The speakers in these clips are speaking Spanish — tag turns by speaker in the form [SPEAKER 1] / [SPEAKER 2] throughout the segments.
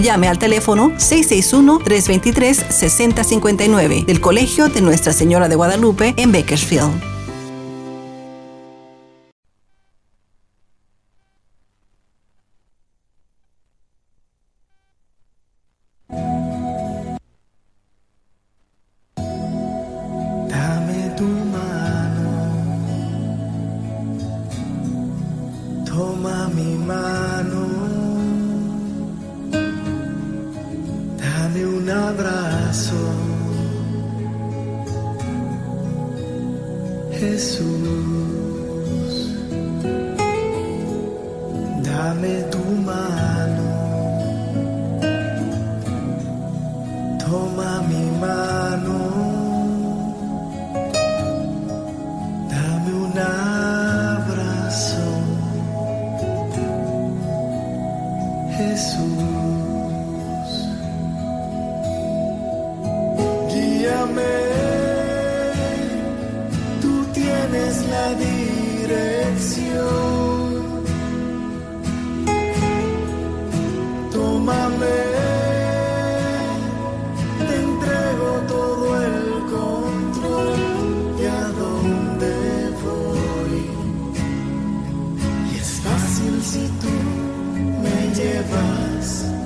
[SPEAKER 1] llame al teléfono 661-323-6059 del Colegio de Nuestra Señora de Guadalupe en Bakersfield. si tú me llevas.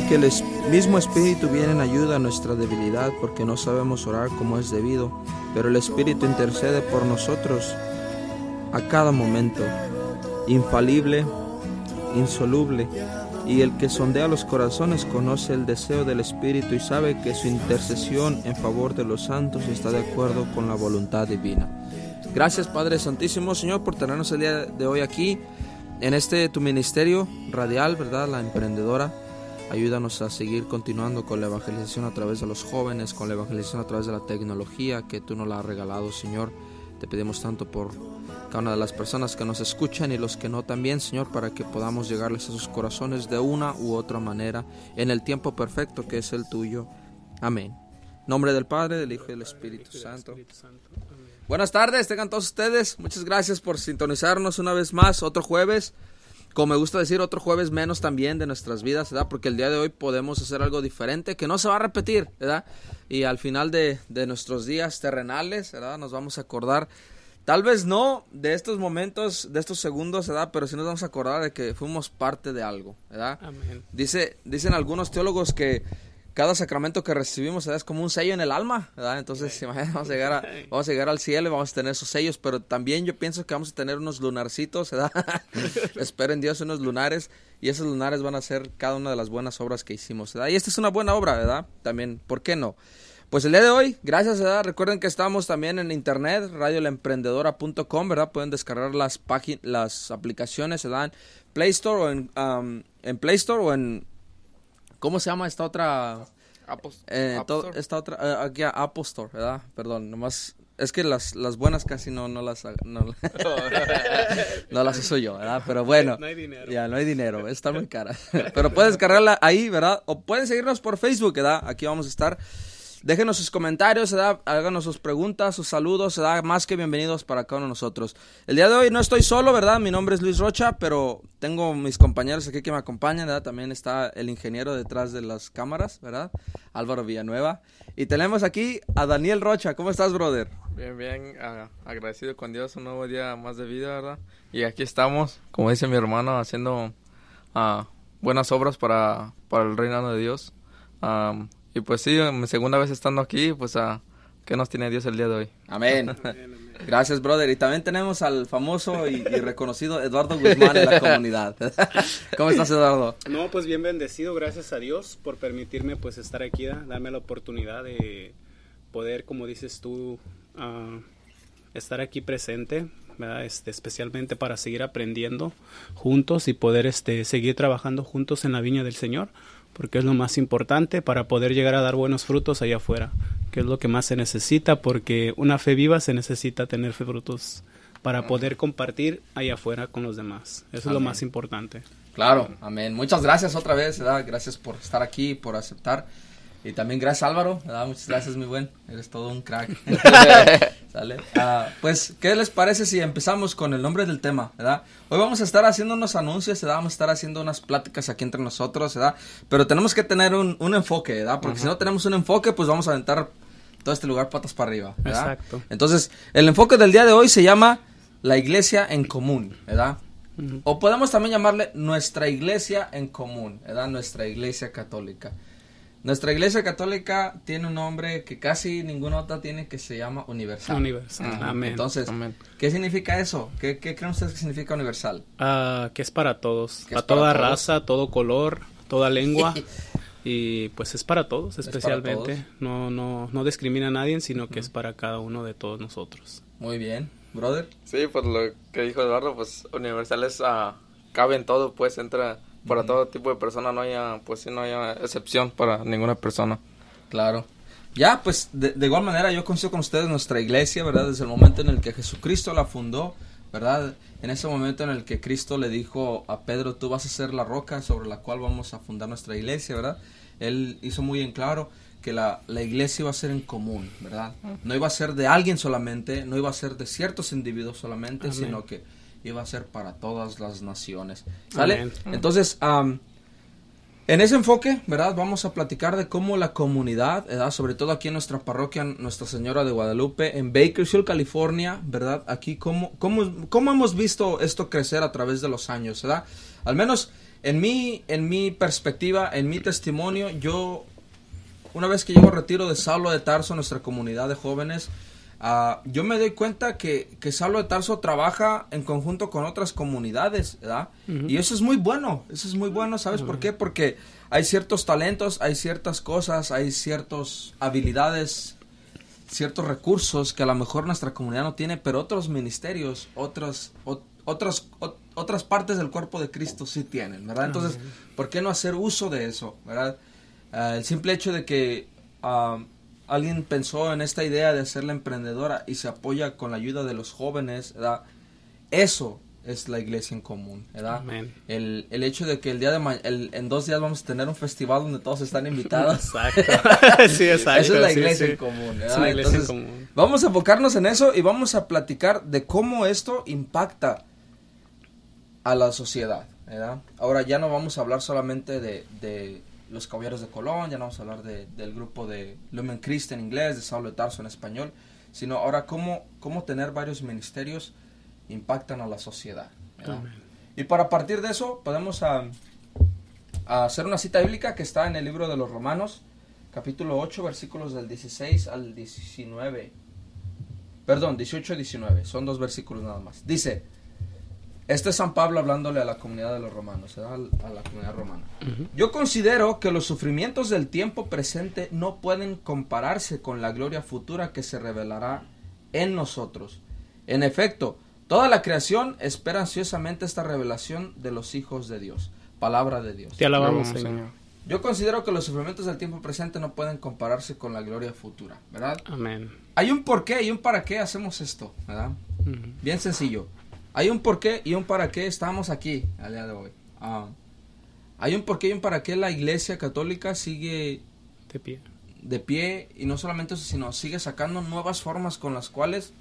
[SPEAKER 2] Que el mismo Espíritu viene en ayuda a nuestra debilidad porque no sabemos orar como es debido, pero el Espíritu intercede por nosotros a cada momento, infalible, insoluble, y el que sondea los corazones conoce el deseo del Espíritu y sabe que su intercesión en favor de los santos está de acuerdo con la voluntad divina. Gracias Padre Santísimo Señor por tenernos el día de hoy aquí en este tu ministerio radial, ¿verdad? La emprendedora Ayúdanos a seguir continuando con la evangelización a través de los jóvenes, con la evangelización a través de la tecnología que tú nos la has regalado, Señor. Te pedimos tanto por cada una de las personas que nos escuchan y los que no también, Señor, para que podamos llegarles a sus corazones de una u otra manera en el tiempo perfecto que es el tuyo. Amén. Nombre del Padre, del Hijo y del Espíritu Santo. Buenas tardes, tengan todos ustedes. Muchas gracias por sintonizarnos una vez más, otro jueves como me gusta decir, otro jueves menos también de nuestras vidas, ¿verdad? Porque el día de hoy podemos hacer algo diferente que no se va a repetir, ¿verdad? Y al final de, nuestros días terrenales, ¿verdad? Nos vamos a acordar tal vez no de estos momentos, de estos segundos, ¿verdad? Pero sí nos vamos a acordar de que fuimos parte de algo, ¿verdad?
[SPEAKER 3] Amén.
[SPEAKER 2] Dice, dicen algunos teólogos que cada sacramento que recibimos ¿verdad? es como un sello en el alma, ¿verdad? Entonces, imagínate, vamos a llegar a, vamos a llegar al cielo y vamos a tener esos sellos, pero también yo pienso que vamos a tener unos lunarcitos, ¿verdad? Espero en Dios unos lunares y esos lunares van a ser cada una de las buenas obras que hicimos, ¿verdad? Y esta es una buena obra, ¿verdad? También, ¿por qué no? Pues el día de hoy, gracias, ¿verdad? Recuerden que estamos también en internet, radiolaemprendedora.com, ¿verdad? Pueden descargar las páginas, las aplicaciones, ¿verdad? En Play Store o en, um, en Play Store o en ¿Cómo se llama esta otra?
[SPEAKER 3] Apple,
[SPEAKER 2] Eh,
[SPEAKER 3] App
[SPEAKER 2] esta otra, eh, aquí Apple Store, ¿verdad? Perdón, nomás, es que las, las buenas casi no, no las, no, no las uso yo, ¿verdad? Pero bueno.
[SPEAKER 3] No hay dinero.
[SPEAKER 2] Ya, no hay dinero, está muy cara. Pero puedes cargarla ahí, ¿verdad? O pueden seguirnos por Facebook, ¿verdad? Aquí vamos a estar. Déjenos sus comentarios. Háganos sus preguntas, sus saludos, ¿verdad? Más que bienvenidos para cada uno de nosotros. El día de hoy no estoy solo, ¿verdad? Mi nombre es Luis Rocha, pero tengo mis compañeros aquí que me acompañan, ¿verdad? También está el ingeniero detrás de las cámaras, ¿verdad? Álvaro Villanueva. Y tenemos aquí a Daniel Rocha. ¿Cómo estás, brother?
[SPEAKER 4] Bien, bien, ah, agradecido con Dios, un nuevo día más de vida, ¿verdad? Y aquí estamos, como dice mi hermano, haciendo ah, buenas obras para, para el reinado de Dios. Am, y pues sí, mi segunda vez estando aquí, pues ah, ¿qué nos tiene Dios el día de hoy?
[SPEAKER 2] Amén. Gracias, brother. Y también tenemos al famoso y, y reconocido Eduardo Guzmán en la comunidad. ¿Cómo estás, Eduardo?
[SPEAKER 3] No, pues bien bendecido, gracias a Dios por permitirme pues estar aquí, ¿da? darme la oportunidad de poder, como dices tú, ah, estar aquí presente, ¿verdad? Este, especialmente para seguir aprendiendo juntos y poder este, seguir trabajando juntos en la viña del Señor, porque es lo más importante para poder llegar a dar buenos frutos allá afuera, que es lo que más se necesita, porque una fe viva se necesita tener frutos para poder compartir allá afuera con los demás. Eso es lo más importante.
[SPEAKER 2] Claro, amén. Muchas gracias otra vez, ¿verdad? Gracias por estar aquí, por aceptar. Y también gracias, Álvaro, ¿verdad? Muchas gracias, mi buen. Eres todo un crack. ¿Sale? Ah, pues, ¿qué les parece si empezamos con el nombre del tema, ¿verdad? Hoy vamos a estar haciendo unos anuncios, ¿verdad? Vamos a estar haciendo unas pláticas aquí entre nosotros, ¿verdad? Pero tenemos que tener un, un enfoque, ¿verdad? Porque si no tenemos un enfoque, pues vamos a aventar todo este lugar patas para arriba, ¿verdad?
[SPEAKER 3] Exacto.
[SPEAKER 2] Entonces, el enfoque del día de hoy se llama la iglesia en común, ¿verdad? O podemos también llamarle nuestra iglesia en común, ¿verdad? Nuestra iglesia católica. Nuestra iglesia católica tiene un nombre que casi ninguna otra tiene que se llama universal.
[SPEAKER 3] Universal, amén.
[SPEAKER 2] Entonces,
[SPEAKER 4] Amén.
[SPEAKER 2] ¿qué significa eso? ¿Qué, qué creen ustedes que significa universal?
[SPEAKER 3] Ah, que es para todos, toda
[SPEAKER 2] para todos.
[SPEAKER 3] raza, todo color, toda lengua. y pues es para todos,
[SPEAKER 2] para
[SPEAKER 3] especialmente.
[SPEAKER 2] todos.
[SPEAKER 3] No, no, no discrimina a nadie, sino que es para cada uno de todos nosotros.
[SPEAKER 2] Muy bien, brother.
[SPEAKER 4] Sí, pues lo que dijo Eduardo, pues universal es, ah, cabe en todo, pues entra para todo tipo de persona, no haya, pues sí, no haya excepción para ninguna persona.
[SPEAKER 2] Claro. Ya, pues de, de igual manera yo coincido con ustedes nuestra iglesia, ¿verdad? Desde el momento en el que Jesucristo la fundó, ¿verdad? En ese momento en el que Cristo le dijo a Pedro, tú vas a ser la roca sobre la cual vamos a fundar nuestra iglesia, ¿verdad? Él hizo muy en claro que la, la iglesia iba a ser en común, ¿verdad? No iba a ser de alguien solamente, no iba a ser de ciertos individuos solamente,
[SPEAKER 3] Amén.
[SPEAKER 2] sino que iba a ser para todas las naciones. ¿Sale?
[SPEAKER 3] Amén.
[SPEAKER 2] Entonces, am, en ese enfoque, ¿verdad? Vamos a platicar de cómo la comunidad, ¿verdad? Sobre todo aquí en nuestra parroquia Nuestra Señora de Guadalupe, en Bakersfield, California, ¿verdad? Aquí, cómo, cómo, cómo hemos visto esto crecer a través de los años, ¿verdad? Al menos en mi, en mi perspectiva, en mi testimonio, yo, una vez que llego a retiro de Saulo de Tarso, nuestra comunidad de jóvenes, ah, yo me doy cuenta que, que Saulo de Tarso trabaja en conjunto con otras comunidades, ¿verdad? Y eso es muy bueno, eso es muy bueno, ¿sabes por qué? Porque hay ciertos talentos, hay ciertas cosas, hay ciertas habilidades, ciertos recursos que a lo mejor nuestra comunidad no tiene, pero otros ministerios, otros, ot- otros, ot- otras partes del cuerpo de Cristo sí tienen, ¿verdad? Entonces, ¿por qué no hacer uso de eso, ¿verdad? Ah, el simple hecho de que ah, alguien pensó en esta idea de hacerla emprendedora y se apoya con la ayuda de los jóvenes, ¿verdad? Eso es la iglesia en común, ¿verdad?
[SPEAKER 3] Amén.
[SPEAKER 2] El, el hecho de que el día de ma- el- en dos días vamos a tener un festival donde todos están invitados.
[SPEAKER 3] Exacto. sí, exacto.
[SPEAKER 2] Esa es la iglesia
[SPEAKER 3] sí.
[SPEAKER 2] en común.
[SPEAKER 3] Es
[SPEAKER 2] ¿verdad?
[SPEAKER 3] en común.
[SPEAKER 2] Vamos a enfocarnos en eso y vamos a platicar de cómo esto impacta a la sociedad. ¿verdad? Ahora ya no vamos a hablar solamente de, de los caballeros de Colón, ya no vamos a hablar de- del grupo de Lumen Christ en inglés, de Saulo de Tarso en español, sino ahora cómo, cómo tener varios ministerios impactan a la sociedad. Y para partir de eso podemos a, hacer una cita bíblica que está en el libro de los Romanos, capítulo 8, versículos del 16 al 19. Perdón, 18 y 19, son dos versículos nada más. Dice, este es San Pablo hablándole a la comunidad de los romanos, a la comunidad romana. Yo considero que los sufrimientos del tiempo presente no pueden compararse con la gloria futura que se revelará en nosotros. En efecto, toda la creación espera ansiosamente esta revelación de los hijos de Dios. Palabra de Dios.
[SPEAKER 3] Te alabamos, Señor.
[SPEAKER 2] Yo considero que los sufrimientos del tiempo presente no pueden compararse con la gloria futura, ¿verdad?
[SPEAKER 3] Amén.
[SPEAKER 2] Hay un por qué y un para qué hacemos esto, ¿verdad? Bien sencillo. Hay un porqué y un para qué estamos aquí al día de hoy. Ah, hay un porqué y un para qué la Iglesia Católica sigue
[SPEAKER 3] de pie.
[SPEAKER 2] de pie y no solamente eso, sino sigue sacando nuevas formas con las cuales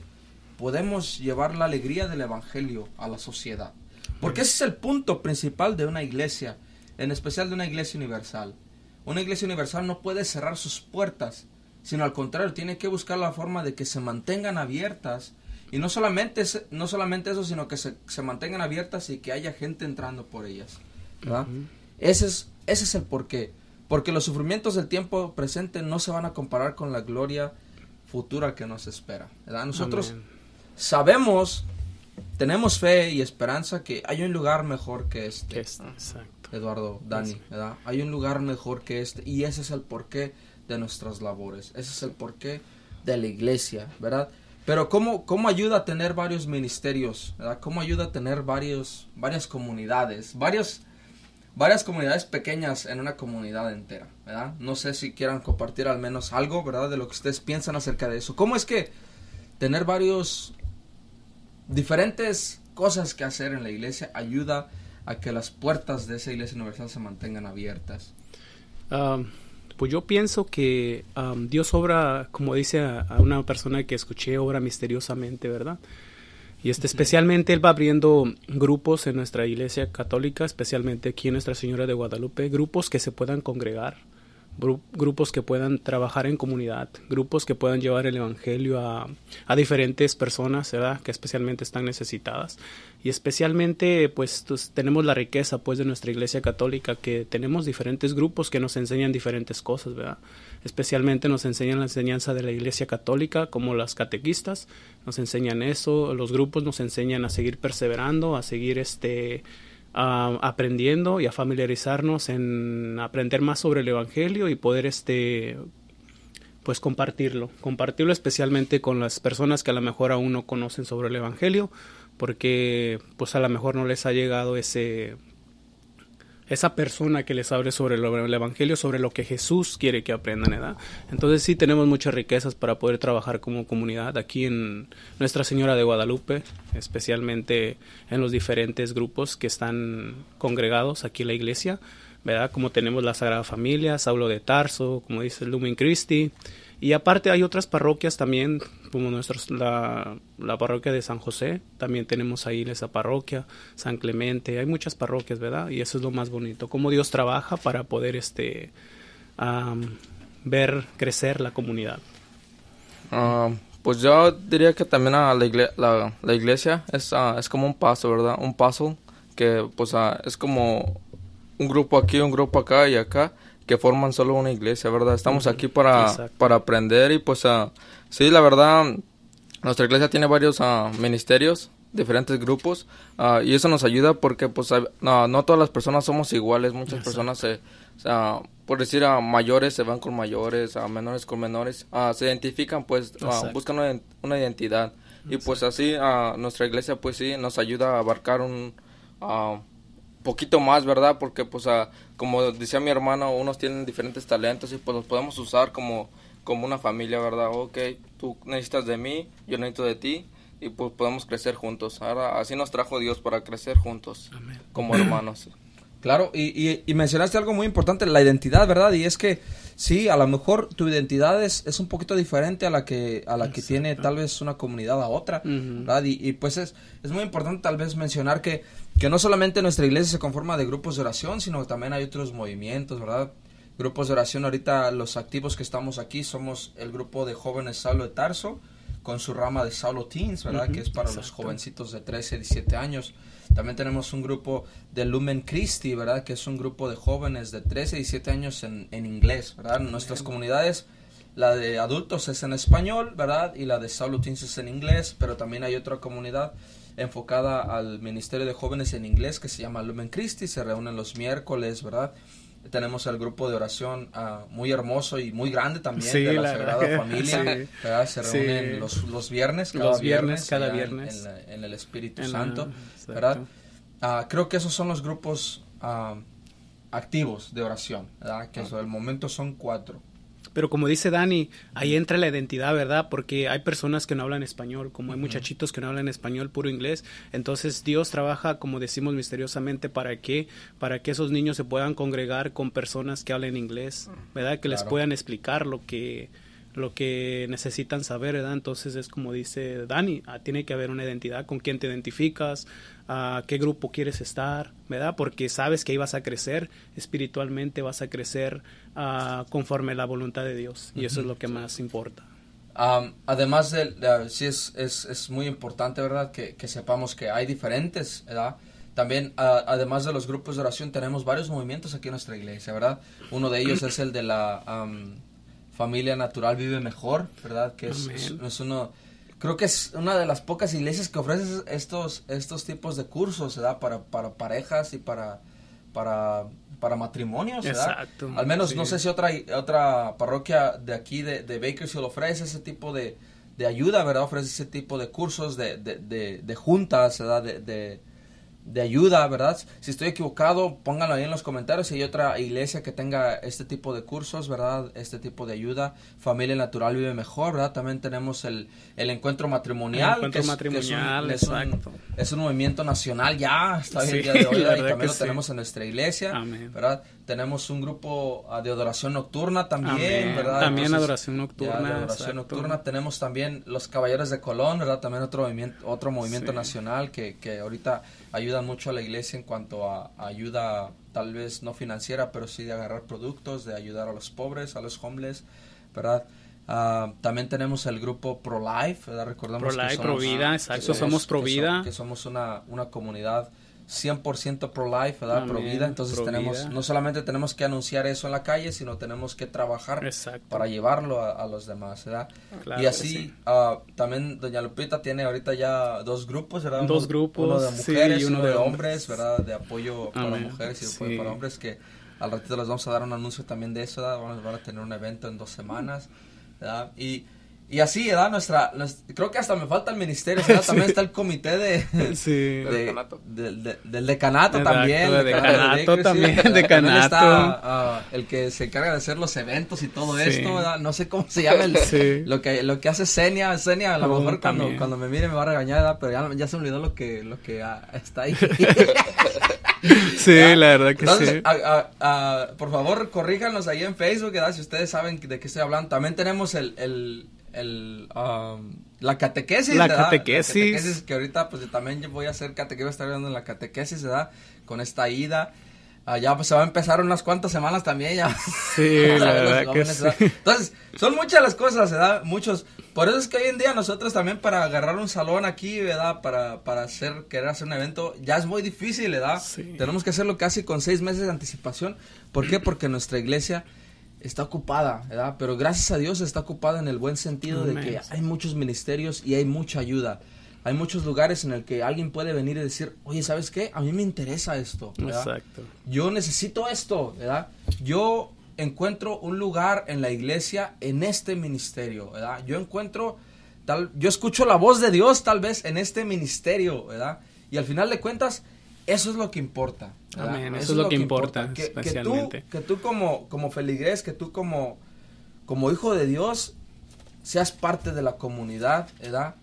[SPEAKER 2] podemos llevar la alegría del Evangelio a la sociedad. Porque ese es el punto principal de una iglesia, en especial de una iglesia universal. Una iglesia universal no puede cerrar sus puertas, sino al contrario, tiene que buscar la forma de que se mantengan abiertas y no solamente, no solamente eso, sino que se, mantengan abiertas y que haya gente entrando por ellas. ese, es, ese es el porqué. Porque los sufrimientos del tiempo presente no se van a comparar con la gloria futura que nos espera. Nosotros sabemos, tenemos fe y esperanza que hay un lugar mejor que este. Eduardo, Dani, Hay un lugar mejor que este y ese es el porqué de nuestras labores. Ese es el porqué de la iglesia, ¿verdad? Pero ¿cómo, cómo ayuda a tener varios ministerios? ¿verdad? ¿Cómo ayuda a tener varios, varias comunidades? Varios, varias comunidades pequeñas en una comunidad entera, ¿verdad? No sé si quieran compartir al menos algo, ¿verdad? De lo que ustedes piensan acerca de eso. ¿Cómo es que tener varios diferentes cosas que hacer en la iglesia ayuda a que las puertas de esa iglesia universal se mantengan abiertas?
[SPEAKER 3] Um, pues yo pienso que Dios obra, como dice a, una persona que escuché, obra misteriosamente, ¿verdad? Y este, especialmente Él va abriendo grupos en nuestra iglesia católica, especialmente aquí en Nuestra Señora de Guadalupe, grupos que se puedan congregar, grupos que puedan trabajar en comunidad, grupos que puedan llevar el Evangelio a, diferentes personas, ¿verdad? Que especialmente están necesitadas y especialmente pues, tenemos la riqueza pues de nuestra iglesia católica que tenemos diferentes grupos que nos enseñan diferentes cosas verdad especialmente nos enseñan la enseñanza de la iglesia católica como las catequistas nos enseñan eso los grupos nos enseñan a seguir perseverando a seguir este aprendiendo y a familiarizarnos en aprender más sobre el evangelio y poder este pues compartirlo. Compartirlo especialmente con las personas que a lo mejor aún no conocen sobre el evangelio porque pues a lo mejor no les ha llegado ese esa persona que les hable sobre el, Evangelio, sobre lo que Jesús quiere que aprendan, ¿verdad? Entonces sí tenemos muchas riquezas para poder trabajar como comunidad aquí en Nuestra Señora de Guadalupe, especialmente en los diferentes grupos que están congregados aquí en la iglesia, ¿verdad? Como tenemos la Sagrada Familia, Saulo de Tarso, como dice Lumen Christi, y aparte hay otras parroquias también, como nuestros, la, la, parroquia de San José, también tenemos ahí esa parroquia, San Clemente, hay muchas parroquias, ¿verdad? Y eso es lo más bonito, cómo Dios trabaja para poder este, ver crecer la comunidad.
[SPEAKER 4] Ah, pues yo diría que también a la, iglesia, la, iglesia es, ah, es como un paso, ¿verdad? Un paso que pues ah, es como un grupo aquí, un grupo acá y acá que forman solo una iglesia, ¿verdad? Estamos aquí para, para aprender y pues uh, sí, la verdad, nuestra iglesia tiene varios uh, ministerios, diferentes grupos uh, y eso nos ayuda porque pues no, no todas las personas somos iguales, muchas personas se, por decir a mayores se van con mayores, a menores con menores, se identifican pues, buscan una, una identidad. Y pues así nuestra iglesia pues sí nos ayuda a abarcar un poquito más, ¿verdad? Porque pues como decía mi hermano, unos tienen diferentes talentos y pues los podemos usar como, como una familia, ¿verdad? Ok, tú necesitas de mí, yo necesito de ti y pues podemos crecer juntos. Ahora así nos trajo Dios para crecer juntos como hermanos.
[SPEAKER 2] Claro, y, y, mencionaste algo muy importante, la identidad, ¿verdad? Y es que sí, a lo mejor tu identidad es, es un poquito diferente a la que, a la que tiene tal vez una comunidad a otra, ¿verdad? Y, y, pues es, es muy importante tal vez mencionar que, que no solamente nuestra iglesia se conforma de grupos de oración, sino que también hay otros movimientos, ¿verdad? Grupos de oración, ahorita los activos que estamos aquí somos el grupo de jóvenes Salvo de Tarso, con su rama de Saulo Teens, ¿verdad? Que es para los jovencitos de 13, 17 años. También tenemos un grupo de Lumen Christi, ¿verdad? Que es un grupo de jóvenes de 13, 17 años en, en inglés, ¿verdad? Nuestras comunidades, la de adultos es en español, ¿verdad? Y la de Teens es en inglés, pero también hay otra comunidad enfocada al Ministerio de Jóvenes en inglés que se llama Lumen Christi, se reúnen los miércoles, ¿verdad? Tenemos el grupo de oración ah, muy hermoso y muy grande también
[SPEAKER 3] Sí,
[SPEAKER 2] de la,
[SPEAKER 3] la
[SPEAKER 2] Sagrada Familia,
[SPEAKER 3] sí.
[SPEAKER 2] ¿verdad? Se
[SPEAKER 3] Sí.
[SPEAKER 2] reúnen los, los viernes, cada
[SPEAKER 3] Los viernes, cada viernes.
[SPEAKER 2] En, la- en el Espíritu
[SPEAKER 3] En
[SPEAKER 2] Santo. ¿verdad? Ah, creo que esos son los grupos ah, activos de oración, ¿verdad? Que hasta el momento son cuatro.
[SPEAKER 3] Pero como dice Dani, ahí entra la identidad, ¿verdad? Porque hay personas que no hablan español, como hay muchachitos que no hablan español, puro inglés. Entonces Dios trabaja, como decimos misteriosamente, ¿para qué? Para que esos niños se puedan congregar con personas que hablen inglés, ¿verdad? Que les puedan explicar lo que lo que necesitan saber, ¿verdad? Entonces es como dice Dani, ah, tiene que haber una identidad, con quién te identificas, a qué grupo quieres estar, ¿verdad? Porque sabes que ahí vas a crecer espiritualmente, vas a crecer ah, conforme a la voluntad de Dios y eso es lo que más importa.
[SPEAKER 2] Además de, de- sí es, es, es muy importante, ¿verdad? Que, que sepamos que hay diferentes, ¿verdad? También, además de los grupos de oración, tenemos varios movimientos aquí en nuestra iglesia, ¿verdad? Uno de ellos es el de la familia natural vive mejor, ¿verdad? Que es, es- uno, creo que es una de las pocas iglesias que ofrece estos, estos tipos de cursos, ¿verdad? Para, para parejas y para, para, para matrimonios, ¿verdad?
[SPEAKER 3] Exacto,
[SPEAKER 2] Al menos
[SPEAKER 3] sí.
[SPEAKER 2] no sé si otra, otra parroquia de aquí de, de Bakersfield ofrece ese tipo de, de ayuda, ¿verdad? Ofrece ese tipo de cursos, de, de, de, de juntas, ¿verdad? De, de, ayuda, ¿verdad? Si estoy equivocado, pónganlo ahí en los comentarios. Si hay otra iglesia que tenga este tipo de cursos, ¿verdad? Este tipo de ayuda. Familia Natural Vive Mejor, ¿verdad? También tenemos el, el encuentro matrimonial.
[SPEAKER 3] El encuentro
[SPEAKER 2] que es- que
[SPEAKER 3] matrimonial,
[SPEAKER 2] es un, es un-
[SPEAKER 3] exacto.
[SPEAKER 2] es un movimiento nacional ya, está bien
[SPEAKER 3] Sí,
[SPEAKER 2] el día de hoy, también lo
[SPEAKER 3] sí.
[SPEAKER 2] tenemos en nuestra iglesia,
[SPEAKER 3] Amén.
[SPEAKER 2] ¿verdad? Tenemos un grupo ah, de adoración nocturna también,
[SPEAKER 3] Amén.
[SPEAKER 2] ¿verdad?
[SPEAKER 3] También adoración nocturna,
[SPEAKER 2] adoración nocturna. Tenemos también los Caballeros de Colón, ¿verdad? También otro movimiento, otro movimiento
[SPEAKER 3] Sí.
[SPEAKER 2] nacional que, que ahorita ayuda mucho a la iglesia en cuanto a, a ayuda, tal vez no financiera, pero sí de agarrar productos, de ayudar a los pobres, a los homeless, ¿verdad? Ah, también tenemos el grupo Pro Life, ¿verdad? Recordamos
[SPEAKER 3] Pro
[SPEAKER 2] que somos-
[SPEAKER 3] Pro Vida,
[SPEAKER 2] que
[SPEAKER 3] exacto, somos Pro
[SPEAKER 2] que so-
[SPEAKER 3] Vida.
[SPEAKER 2] que somos una, una comunidad 100% pro life, ¿verdad? Pro
[SPEAKER 3] Amén,
[SPEAKER 2] vida. Entonces
[SPEAKER 3] pro
[SPEAKER 2] tenemos,
[SPEAKER 3] vida.
[SPEAKER 2] no solamente tenemos que anunciar eso en la calle, sino tenemos que trabajar
[SPEAKER 3] Exacto.
[SPEAKER 2] para llevarlo a, a los demás, ¿verdad?
[SPEAKER 3] Claro
[SPEAKER 2] y así,
[SPEAKER 3] sí.
[SPEAKER 2] ah, también Doña Lupita tiene ahorita ya dos grupos, ¿verdad?
[SPEAKER 3] Dos grupos,
[SPEAKER 2] Uno de mujeres
[SPEAKER 3] y
[SPEAKER 2] y
[SPEAKER 3] uno
[SPEAKER 2] uno
[SPEAKER 3] de
[SPEAKER 2] de
[SPEAKER 3] hombres.
[SPEAKER 2] hombres, ¿verdad? De apoyo para
[SPEAKER 3] Amén,
[SPEAKER 2] mujeres y apoyo
[SPEAKER 3] sí.
[SPEAKER 2] para hombres que al ratito les vamos a dar un anuncio también de eso, ¿verdad? Vamos, van a tener un evento en dos semanas, ¿verdad? Y, y así, ¿verdad? Nuestra, nues- creo que hasta me falta el ministerio, ¿verdad? También está el comité de,
[SPEAKER 3] Sí.
[SPEAKER 2] de-
[SPEAKER 4] decanato.
[SPEAKER 2] del- de- del decanato
[SPEAKER 3] Exacto,
[SPEAKER 2] también. está ah, el que se encarga de hacer los eventos y todo
[SPEAKER 3] Sí.
[SPEAKER 2] esto, ¿verdad? No sé cómo se llama el,
[SPEAKER 3] Sí.
[SPEAKER 2] lo que lo que hace Senia, Senia a lo
[SPEAKER 3] Oh,
[SPEAKER 2] mejor cuando,
[SPEAKER 3] también.
[SPEAKER 2] cuando me mire me va a regañar, ¿verdad? Pero ya, ya se me olvidó lo que lo que ah, está ahí.
[SPEAKER 3] Sí, la verdad que
[SPEAKER 2] Entonces,
[SPEAKER 3] sí.
[SPEAKER 2] a- a- a- por favor, corríjanos ahí en Facebook, ¿verdad? Si ustedes saben de qué estoy hablando. También tenemos el, el, el, um, la catequesis,
[SPEAKER 3] La
[SPEAKER 2] ¿verdad?
[SPEAKER 3] catequesis.
[SPEAKER 2] que ahorita pues también yo voy a hacer catequesis, voy a estar hablando en la catequesis, ¿verdad? Con esta ida. Ah, ya pues se va a empezar unas cuantas semanas también ya.
[SPEAKER 3] Sí, la verdad que
[SPEAKER 2] jóvenes,
[SPEAKER 3] sí.
[SPEAKER 2] ¿verdad? Entonces, son muchas las cosas, ¿verdad? Muchos. Por eso es que hoy en día nosotros también para agarrar un salón aquí, ¿verdad? Para, para hacer, querer hacer un evento, ya es muy difícil, ¿verdad?
[SPEAKER 3] Sí.
[SPEAKER 2] Tenemos que hacerlo casi con seis meses de anticipación. ¿Por qué? Porque nuestra iglesia está ocupada, ¿verdad? Pero gracias a Dios está ocupada en el buen sentido de que hay muchos ministerios y hay mucha ayuda. Hay muchos lugares en el que alguien puede venir y decir, oye, ¿sabes qué? A mí me interesa esto, ¿verdad?
[SPEAKER 3] Exacto.
[SPEAKER 2] yo necesito esto, ¿verdad? Yo encuentro un lugar en la iglesia en este ministerio, ¿verdad? Yo encuentro tal yo escucho la voz de Dios tal vez en este ministerio, ¿verdad? Y al final de cuentas eso es lo que importa.
[SPEAKER 3] Amén, eso es lo que importa,
[SPEAKER 2] Que, que tú,
[SPEAKER 3] especialmente.
[SPEAKER 2] que tú como como feligrés, que tú como como hijo de Dios seas parte de la comunidad, ¿verdad?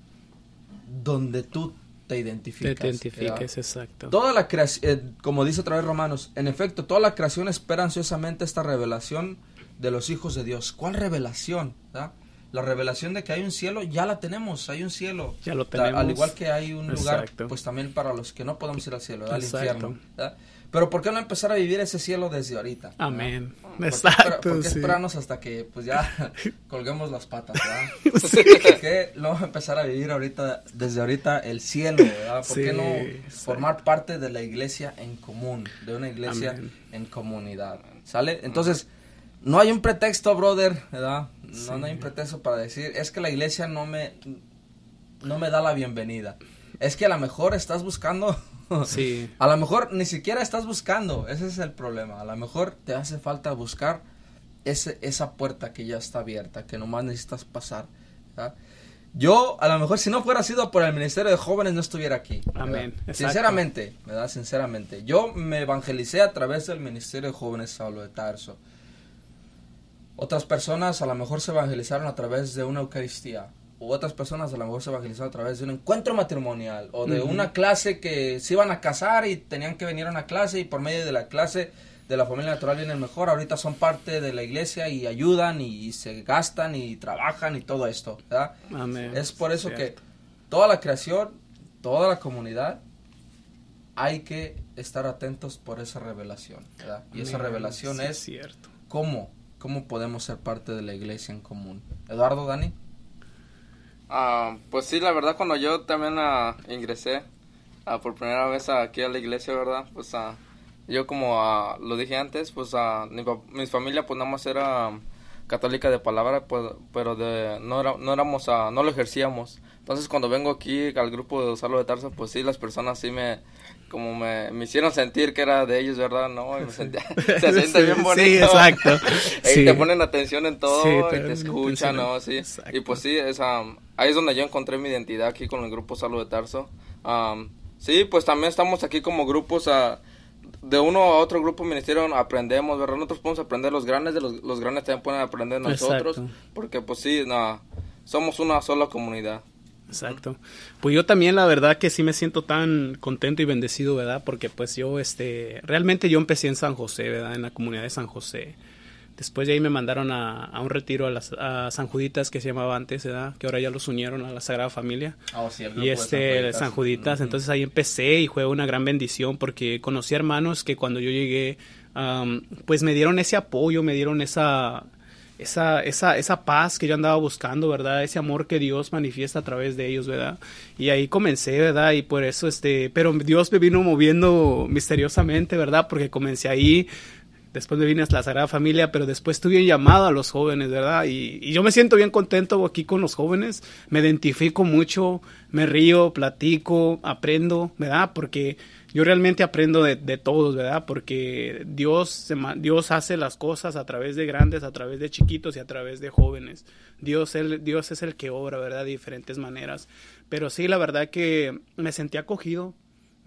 [SPEAKER 2] Donde tú te identificas.
[SPEAKER 3] te identifiques,
[SPEAKER 2] ¿verdad?
[SPEAKER 3] exacto.
[SPEAKER 2] Toda la creación, como dice otra vez Romanos, en efecto, toda la creación espera ansiosamente esta revelación de los hijos de Dios. ¿Cuál revelación? ¿verdad? La revelación de que hay un cielo, ya la tenemos, hay un cielo.
[SPEAKER 3] Ya lo
[SPEAKER 2] Ta- Al
[SPEAKER 3] tenemos.
[SPEAKER 2] igual que hay un lugar, pues también para los que no podemos ir al cielo, ¿verdad? al infierno. ¿verdad? Pero ¿por qué no empezar a vivir ese cielo desde ahorita?
[SPEAKER 3] Amén.
[SPEAKER 2] Exacto. ¿Por qué esperarnos hasta que pues ya colguemos las patas, ¿verdad? ¿Por qué no empezar a vivir ahorita, desde ahorita, el cielo, ¿verdad? ¿Por qué no formar parte de la iglesia en común, de una iglesia en comunidad? ¿Sale? Entonces, no hay un pretexto, brother, ¿verdad? No, no hay un pretexto para decir, es que la iglesia no me, no me da la bienvenida. Es que a lo mejor estás buscando Sí. A lo mejor ni siquiera estás buscando, ese es el problema. A lo mejor te hace falta buscar ese, esa puerta que ya está abierta, que nomás necesitas pasar. Yo, a lo mejor, si no fuera sido por el Ministerio de Jóvenes, no estuviera aquí. Amén. Sinceramente, ¿verdad? Sinceramente. Yo me evangelicé a través del Ministerio de Jóvenes Saulo de Tarso. Otras personas a lo mejor se evangelizaron a través de una Eucaristía u otras personas a lo mejor se evangelizaron a través de un encuentro matrimonial o de una clase que se iban a casar y tenían que venir a una clase y por medio de la clase de la familia natural vienen mejor. Ahorita son parte de la iglesia y ayudan y, se gastan y trabajan y todo esto, ¿verdad? Es por eso que toda la creación, toda la comunidad, hay que estar atentos por esa revelación, ¿verdad? Y esa revelación es, cierto. cómo, cómo podemos ser parte de la iglesia en común. Eduardo, Dani.
[SPEAKER 4] Ah, pues sí, la verdad cuando yo también uh, ingresé uh, por primera vez aquí a la iglesia, ¿verdad? Pues yo como lo dije antes, pues mi, mi, familia pues nada más era católica de palabra, pues, pero de, no, era, no éramos, no lo ejercíamos. Entonces cuando vengo aquí al grupo de Usarlo de Tarso, pues sí, las personas sí me, como me, me, hicieron sentir que era de ellos, ¿verdad? No, me sentía, se siente bien bonito. Sí, exacto. y te ponen atención en todo y te escuchan, ¿no? Sí. Y pues sí, esa, ahí es donde yo encontré mi identidad aquí con el grupo Salud de Tarso. sí, pues también estamos aquí como grupos a de uno a otro grupo ministerio aprendemos, ¿verdad? Nosotros podemos aprender los grandes, de los, los grandes también pueden aprender nosotros, porque pues sí, no, somos una sola comunidad.
[SPEAKER 3] Exacto. Pues yo también la verdad que sí me siento tan contento y bendecido, ¿verdad? Porque pues yo, este, realmente yo empecé en San José, ¿verdad? En la comunidad de San José. Después de ahí me mandaron a, un retiro a, las, a San Juditas, que se llamaba antes, ¿verdad? Que ahora ya los unieron a la Sagrada Familia. Oh, sí, y este, San Juditas. Entonces ahí empecé y fue una gran bendición porque conocí hermanos que cuando yo llegué, pues me dieron ese apoyo, me dieron esa esa, esa, esa paz que yo andaba buscando, ¿verdad? Ese amor que Dios manifiesta a través de ellos, ¿verdad? Y ahí comencé, ¿verdad? Y por eso, este, pero Dios me vino moviendo misteriosamente, ¿verdad? Porque comencé ahí, después me vine a la Sagrada Familia, pero después tuve llamado a los jóvenes, ¿verdad? Y, yo me siento bien contento aquí con los jóvenes, me identifico mucho, me río, platico, aprendo, ¿verdad? Porque yo realmente aprendo de, todos, ¿verdad? Porque Dios, Dios hace las cosas a través de grandes, a través de chiquitos y a través de jóvenes. Dios, Dios es el que obra, ¿verdad? De diferentes maneras. Pero sí, la verdad que me sentí acogido,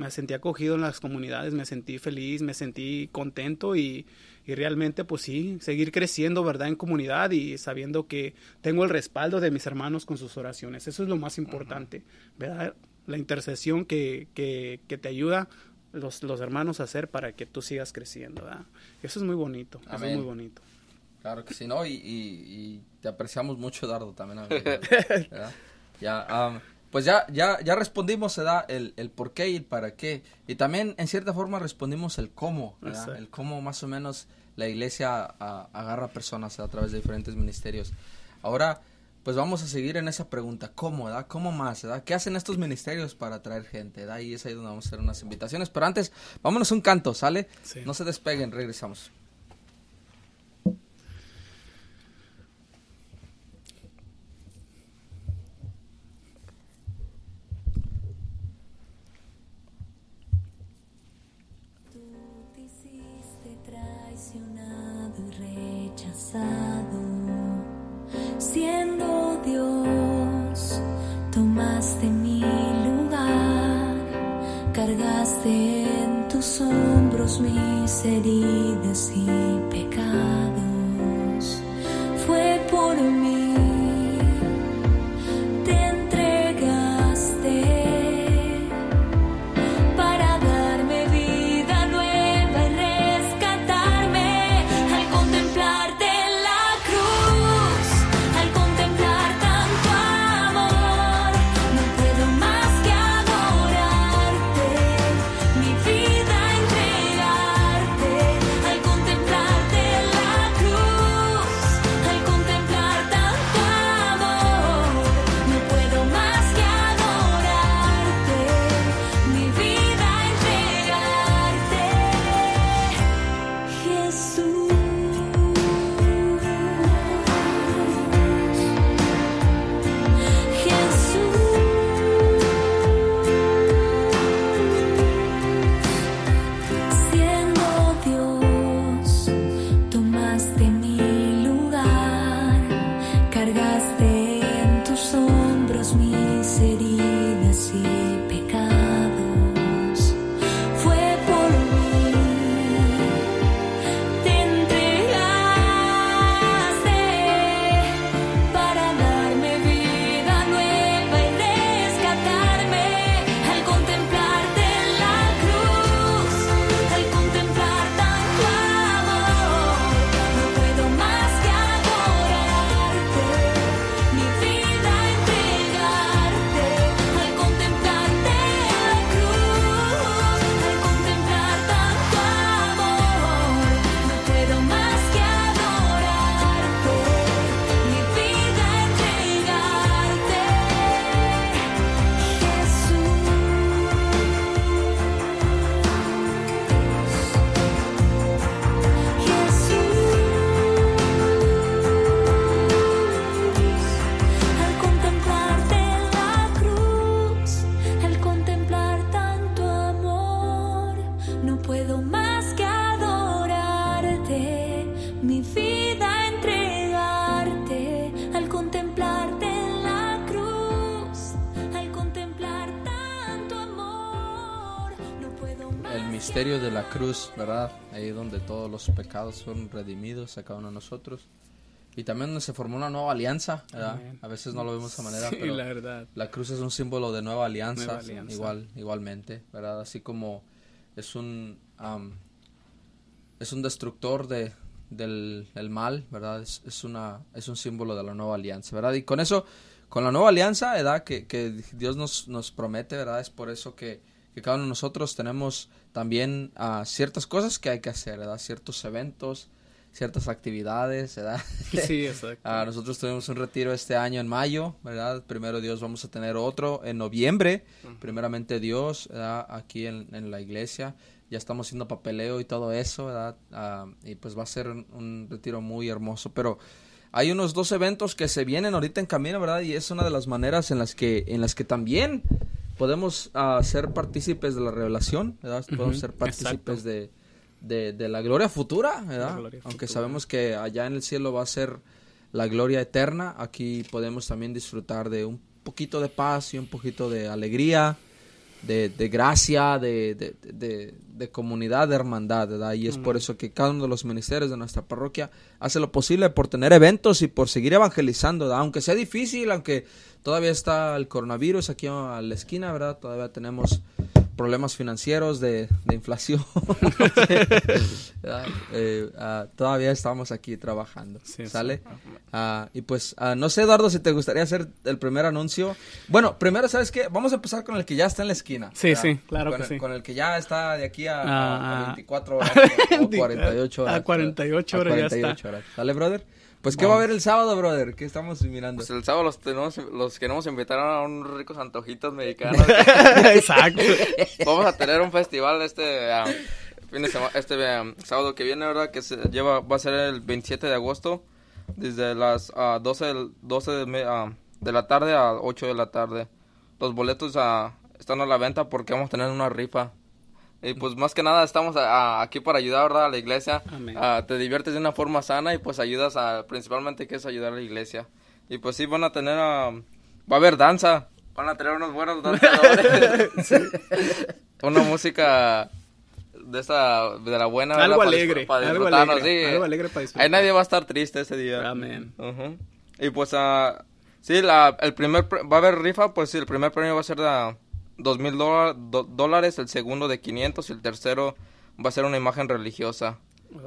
[SPEAKER 3] me sentí acogido en las comunidades, me sentí feliz, me sentí contento y, y realmente pues sí, seguir creciendo, ¿verdad? En comunidad y sabiendo que tengo el respaldo de mis hermanos con sus oraciones. Eso es lo más importante, ¿verdad? la intercesión que, que, que te ayuda los, los, hermanos a hacer para que tú sigas creciendo. ¿verdad? Eso es muy bonito, eso es muy bonito.
[SPEAKER 2] Claro que sí, ¿no? Y, y, te apreciamos mucho, Dardo, también. ya, pues ya, ya, ya respondimos da El, el por qué y el para qué. Y también, en cierta forma, respondimos el cómo, El cómo más o menos la iglesia agarra personas a través de diferentes ministerios. Ahora, pues vamos a seguir en esa pregunta, ¿cómo, da? ¿Cómo más, da? ¿Qué hacen estos ministerios para atraer gente, da? Y es ahí donde vamos a hacer unas invitaciones, pero antes, vámonos un canto, ¿sale? No se despeguen, regresamos.
[SPEAKER 5] Mis heridas y
[SPEAKER 2] cruz, ¿verdad? Ahí donde todos los pecados fueron redimidos a cada uno de nosotros. Y también donde se formó una nueva alianza, ¿verdad?
[SPEAKER 3] Amén.
[SPEAKER 2] A veces no lo vemos de esa manera,
[SPEAKER 3] Sí,
[SPEAKER 2] pero
[SPEAKER 3] la verdad.
[SPEAKER 2] la cruz es un símbolo de nueva alianza,
[SPEAKER 3] Nueva alianza.
[SPEAKER 2] igual, igualmente, ¿verdad? Así como es un es un destructor de del el mal, ¿verdad? Es, es una es un símbolo de la nueva alianza, ¿verdad? Y con eso, con la nueva alianza, ¿verdad? Que, que Dios nos, nos promete, ¿verdad? Es por eso que, que cada uno de nosotros tenemos también ah, ciertas cosas que hay que hacer, ¿verdad? Ciertos eventos, ciertas actividades, ¿verdad?
[SPEAKER 3] Sí, exacto.
[SPEAKER 2] Ah, nosotros tuvimos un retiro este año en mayo, ¿verdad? Primero Dios vamos a tener otro en noviembre, primeramente Dios, ¿verdad? Aquí en, en la iglesia. Ya estamos haciendo papeleo y todo eso, ¿verdad? Ah, y pues va a ser un, un retiro muy hermoso. Pero hay unos dos eventos que se vienen ahorita en camino, ¿verdad? Y es una de las maneras en las que, en las que también podemos ah, ser partícipes de la revelación, ¿verdad? Podemos ser partícipes de, de, de la gloria futura, ¿verdad?
[SPEAKER 3] gloria
[SPEAKER 2] Aunque
[SPEAKER 3] futura.
[SPEAKER 2] sabemos que allá en el cielo va a ser la gloria eterna, aquí podemos también disfrutar de un poquito de paz y un poquito de alegría, de, de gracia, de, de, de- de comunidad, de hermandad, ¿verdad? Y es por eso que cada uno de los ministerios de nuestra parroquia hace lo posible por tener eventos y por seguir evangelizando, ¿verdad? Aunque sea difícil, aunque todavía está el coronavirus aquí a la esquina, ¿verdad? Todavía tenemos problemas financieros de, de inflación. ¿verdad? Eh, ah, todavía estamos aquí trabajando.
[SPEAKER 3] Sí,
[SPEAKER 2] ¿Sale?
[SPEAKER 3] sí.
[SPEAKER 2] Ah, y pues, ah, no sé, Eduardo, si te gustaría hacer el primer anuncio. Bueno, primero, ¿sabes qué? Vamos a empezar con el que ya está en la esquina.
[SPEAKER 3] Sí,
[SPEAKER 2] ¿verdad?
[SPEAKER 3] sí, claro
[SPEAKER 2] con
[SPEAKER 3] que
[SPEAKER 2] el,
[SPEAKER 3] sí.
[SPEAKER 2] Con el que ya está de aquí a, a- a
[SPEAKER 3] Ah,
[SPEAKER 2] 24 horas o 48 horas.
[SPEAKER 3] A 48 horas ya está.
[SPEAKER 2] horas. ¿Sale, brother? Pues, ¿qué va a haber el sábado, brother? ¿Qué estamos mirando?
[SPEAKER 4] Pues el sábado los, tenemos, los queremos invitar a unos ricos antojitos mexicanos.
[SPEAKER 3] Exacto.
[SPEAKER 4] Vamos a tener un festival este ah, fin de semana, este ah, sábado que viene, ¿verdad? Que se lleva, va a ser el 27 de agosto, desde las ah, 12, del- 12 de, de la tarde a 8 de la tarde. Los boletos están a la venta porque vamos a tener una rifa. Y pues más que nada estamos ah, ah, aquí para ayudar, ¿verdad? A la iglesia.
[SPEAKER 3] Amén.
[SPEAKER 4] Ah, te diviertes de una forma sana y pues ayudas a, principalmente que es ayudar a la iglesia. Y pues sí, van a tener, ah, va a haber danza. Van a tener unos buenos danzadores. Una música de esa, de la buena. ¿verdad?
[SPEAKER 3] Algo
[SPEAKER 4] Para
[SPEAKER 3] alegre,
[SPEAKER 4] disfr- para
[SPEAKER 3] algo alegre,
[SPEAKER 4] sí.
[SPEAKER 3] algo alegre para disfrutar.
[SPEAKER 4] Ahí nadie va a estar triste ese día.
[SPEAKER 3] Amén.
[SPEAKER 4] Ujú. Y pues, ah, sí, la, el primer, va a haber rifa, pues sí, el primer premio va a ser de dos mil dólares, el segundo de 500 y el tercero va a ser una imagen religiosa.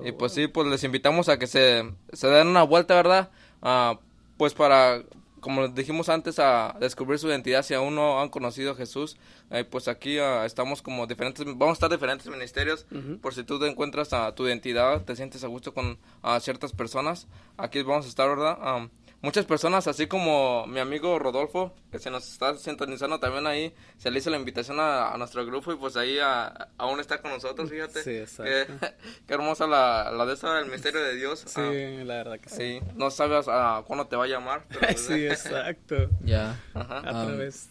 [SPEAKER 4] Y pues sí, pues les invitamos a que se, se den una vuelta, ¿verdad? Ah, pues para, como les dijimos antes, a descubrir su identidad si aún no han conocido a Jesús. eh, pues aquí ah, estamos como diferentes, vamos a estar diferentes ministerios. Por si tú te encuentras a tu identidad, te sientes a gusto con ciertas personas. Aquí vamos a estar, ¿verdad? Ah, muchas personas, así como mi amigo Rodolfo, que se nos está sintonizando también ahí, se le hizo la invitación a, a nuestro grupo y pues ahí ah, aún está con nosotros, fíjate.
[SPEAKER 3] Sí, exacto.
[SPEAKER 4] Qué, qué hermosa la, la de esa del misterio de Dios.
[SPEAKER 3] Sí,
[SPEAKER 4] Ah,
[SPEAKER 3] la verdad que sí.
[SPEAKER 4] sí, no sabes ah, cuándo te va a llamar. pero-
[SPEAKER 3] Sí, exacto.
[SPEAKER 2] Ya.
[SPEAKER 4] Ajá.
[SPEAKER 3] A través.